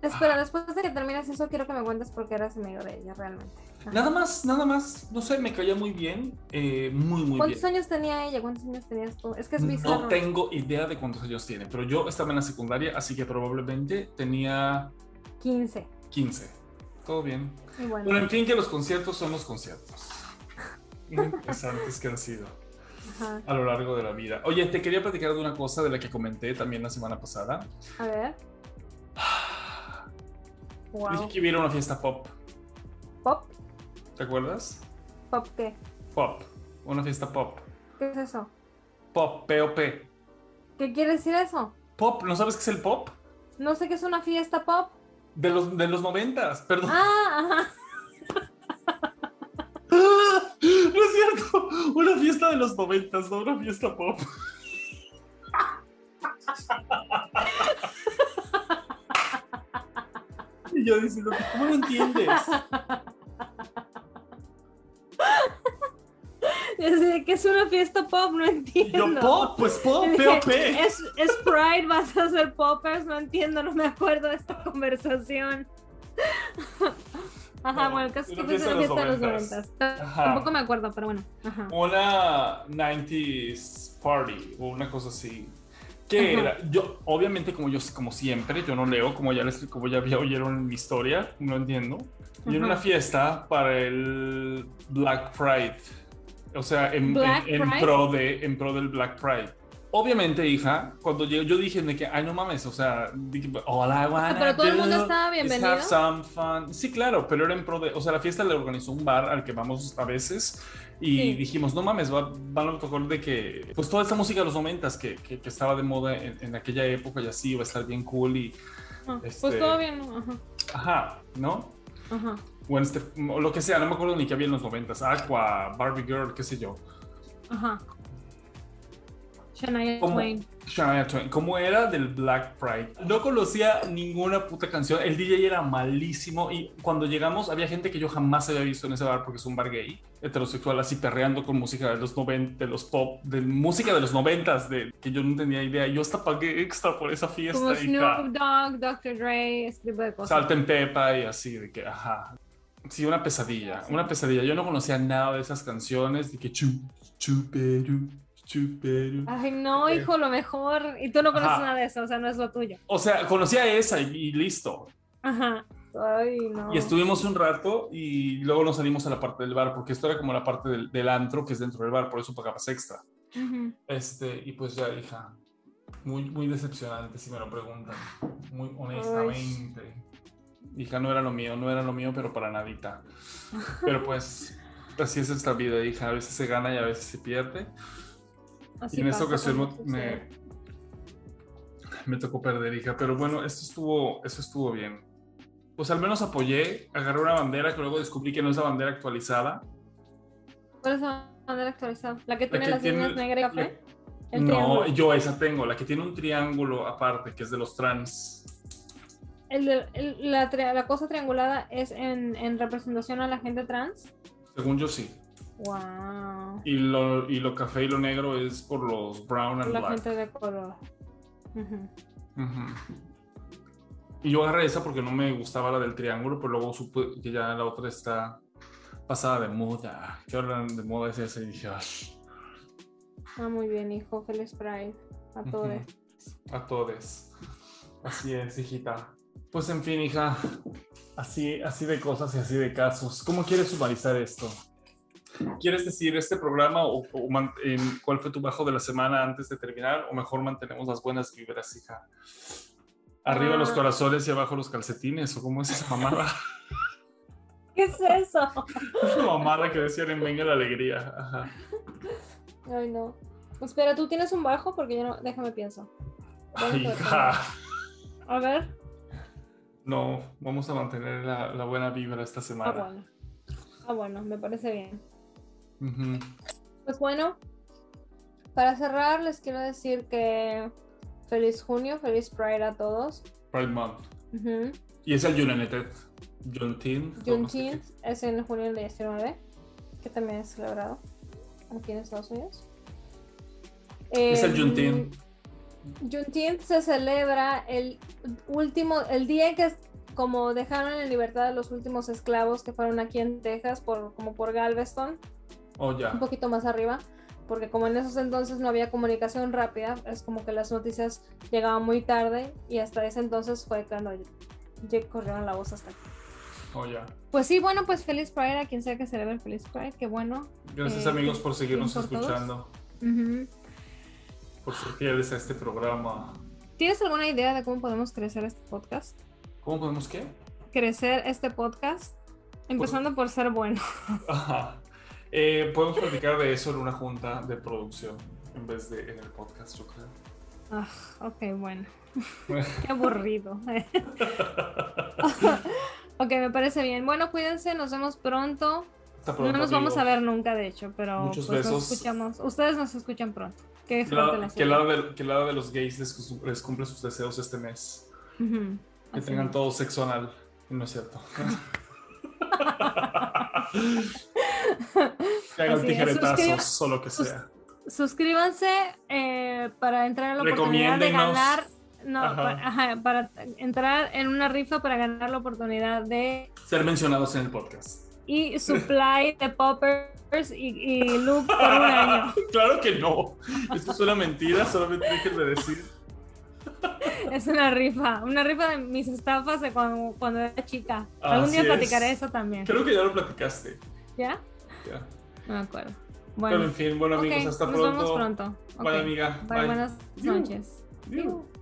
Espera, después de que termines eso, quiero que me cuentes por qué eras amigo de ella realmente. Ajá. Nada más, nada más. No sé, me caía muy bien. eh, muy, muy ¿Cuántos bien. años tenía ella? ¿Cuántos años tenías tú? Es que es bizarro. No tengo idea de cuántos años tiene, pero yo estaba en la secundaria, así que probablemente tenía 15. 15. Todo bien. Bueno. Bueno, en fin, que los conciertos son los conciertos. Muy <laughs> interesantes que han sido Ajá. a lo largo de la vida. Oye, te quería platicar de una cosa de la que comenté también la semana pasada. A ver. Wow. Dije que hubiera una fiesta pop. ¿Pop? ¿Te acuerdas? ¿Pop qué? Pop. Una fiesta pop. ¿Qué es eso? Pop, P-O-P. ¿Qué quiere decir eso? Pop, ¿no sabes qué es el pop? No sé qué es una fiesta pop. De los, de los noventas, perdón. Ah, ajá. Cierto. Una fiesta de los noventas, no una fiesta pop. Y yo diciendo, ¿cómo lo entiendes? Sé que es una fiesta pop, no entiendo. yo, pop, pues pop, P-O-P. Es, es Pride, vas a hacer poppers, no entiendo, no me acuerdo de esta conversación. Ajá, Bueno, el caso es que fue una los fiesta de los noventas. noventas. Ajá. Tampoco me acuerdo, pero bueno. Ajá. Una 90s party o una cosa así. ¿Qué Ajá. era? Yo, obviamente, como yo, como siempre, yo no leo, como ya les, como ya oyeron en mi historia, no entiendo. Y era una fiesta para el Black Pride. O sea, en, en- en pro de, en pro del Black Pride. Obviamente, hija, cuando yo, yo dije de que, ay, no mames, o sea, dije, all I wanna pero todo el mundo do estaba bienvenido. have some fun. Sí, claro, pero era en pro de, o sea, la fiesta la organizó un bar al que vamos a veces y Sí. dijimos, no mames, va, van a tocar de que, pues toda esta música de los noventas que, que, que estaba de moda en, en aquella época y así, va a estar bien cool y, Ah, este- Pues todo bien, ¿no? Ajá. ajá, ¿no? Ajá. O, en este, o lo que sea, no me acuerdo ni qué había en los noventas, Aqua, Barbie Girl, qué sé yo. Ajá. Shania. Twain. Shania Twain, como era del Black Pride. No conocía ninguna puta canción. El DJ era malísimo. Y cuando llegamos, había gente que yo jamás había visto en ese bar porque es un bar gay, heterosexual, así perreando con música de los 90, de los pop, de música de los noventas, de que yo no tenía idea. Yo hasta pagué extra por esa fiesta. Como. Snoop Dogg, Dr. Dre, ese tipo de cosas. Salta en Pepa y así, de que, ajá. Sí, una pesadilla, una pesadilla. Yo no conocía nada de esas canciones, de que chu, chuperu, chuperu. Ay, no, hijo, lo mejor. Y tú no conoces Ajá. nada de eso, o sea, no es lo tuyo. O sea, conocía esa y, y listo. Ajá. Ay, no. Y estuvimos un rato y luego nos salimos a la parte del bar, porque esto era como la parte del, del antro que es dentro del bar, por eso pagabas extra. Ujú. Este, y pues ya, hija, muy, muy decepcionante si me lo preguntan, muy honestamente. Hija, no era lo mío, no era lo mío, pero para nadita. <laughs> Pero pues, así es esta vida, hija, a veces se gana y a veces se pierde. Así y en esta ocasión me, me tocó perder, hija, pero bueno, esto estuvo, eso estuvo bien. Pues al menos apoyé, agarré una bandera que luego descubrí que no es la bandera actualizada. ¿Cuál es la bandera actualizada? ¿La que tiene que las tiene- líneas negras y café? No, triángulo. yo esa tengo, la que tiene un triángulo aparte, que es de los trans. El de- el- la, tri- la cosa triangulada es en, en representación a la gente trans. Según yo sí. Wow. Y lo, y lo café y lo negro es por los brown and La black. gente de color. Y yo agarré esa porque no me gustaba la del triángulo, pero luego supe que ya la otra está pasada de moda. Que ahora de moda es esa y dije, "Ay, Ah, muy bien, hijo. Feliz Pride. A todos. a todos. Así es, hijita. Pues en fin, hija, así, así de cosas y así de casos. ¿Cómo quieres sumarizar esto? ¿Quieres decir este programa o, o man- en cuál fue tu bajo de la semana antes de terminar? ¿O mejor mantenemos las buenas vibras, hija? Arriba Ah. los corazones y abajo los calcetines, ¿o cómo es esa mamada? <laughs> ¿Qué es eso? Es una mamada que decían en Venga la Alegría. Ajá. Ay, no. Espera, ¿tú tienes un bajo? Porque yo no. Déjame pienso. Ay, Déjame hija. A ver. No, vamos a mantener la, la buena vibra esta Ah, semana. bueno. Ah, bueno, me parece bien. Ujú. Pues bueno, para cerrar, les quiero decir que feliz junio, feliz Pride a todos. Pride Month. Y es el Juneteenth. Juneteenth. Juneteenth es en junio del 19, que también es celebrado aquí en Estados Unidos. Es el Em, Juneteenth. Juneteenth se celebra el último, el día en que es- como dejaron en libertad a los últimos esclavos que fueron aquí en Texas, por, como por Galveston, Oh, ya. un poquito más arriba, porque como en esos entonces no había comunicación rápida, es como que las noticias llegaban muy tarde y hasta ese entonces fue cuando corrieron la voz hasta aquí. Oh, ya. Pues sí, bueno, pues feliz Pride a quien sea que celebre el feliz Pride, qué bueno. Gracias, Eh, amigos, por seguirnos por escuchando. Por ser fieles a este programa. ¿Tienes alguna idea de cómo podemos crecer este podcast? ¿Cómo podemos qué? Crecer este podcast, empezando por ser bueno. <laughs> Ajá. Eh, podemos platicar de eso en una junta de producción en vez de en el podcast, yo creo. Ah, ok, bueno. <laughs> Qué aburrido. <laughs> ok, me parece bien. Bueno, cuídense, nos vemos pronto. Hasta No pronto, nos vamos a ver nunca, de hecho, pero Muchos pues, nos besos. escuchamos. Ustedes nos escuchan pronto. Que la- el lado de, que el lado de los gays les, les cumple sus deseos este mes. Que tengan todo sexo anal. No es cierto. <laughs> que hagan tijeretazos suscriba- o lo que sea. Suscríbanse eh, para entrar en la oportunidad de ganar. No, Ajá. pa- ajá, para entrar en una rifa para ganar la oportunidad de Ser mencionados en el podcast. y supply de poppers y, y loop por un año. <laughs> Claro que no. Esto es una mentira, solamente dejen de decir. <laughs> Es una rifa, una rifa de mis estafas de cuando, cuando era chica. Algún Así día es. platicaré eso también. Creo que ya lo platicaste. ¿Ya? Ya. No me acuerdo. Pero Bueno, en fin, bueno amigos, hasta nos pronto. vemos pronto. Bye, Ok. amiga. Bye, Bye. buenas Diu. noches. Diu.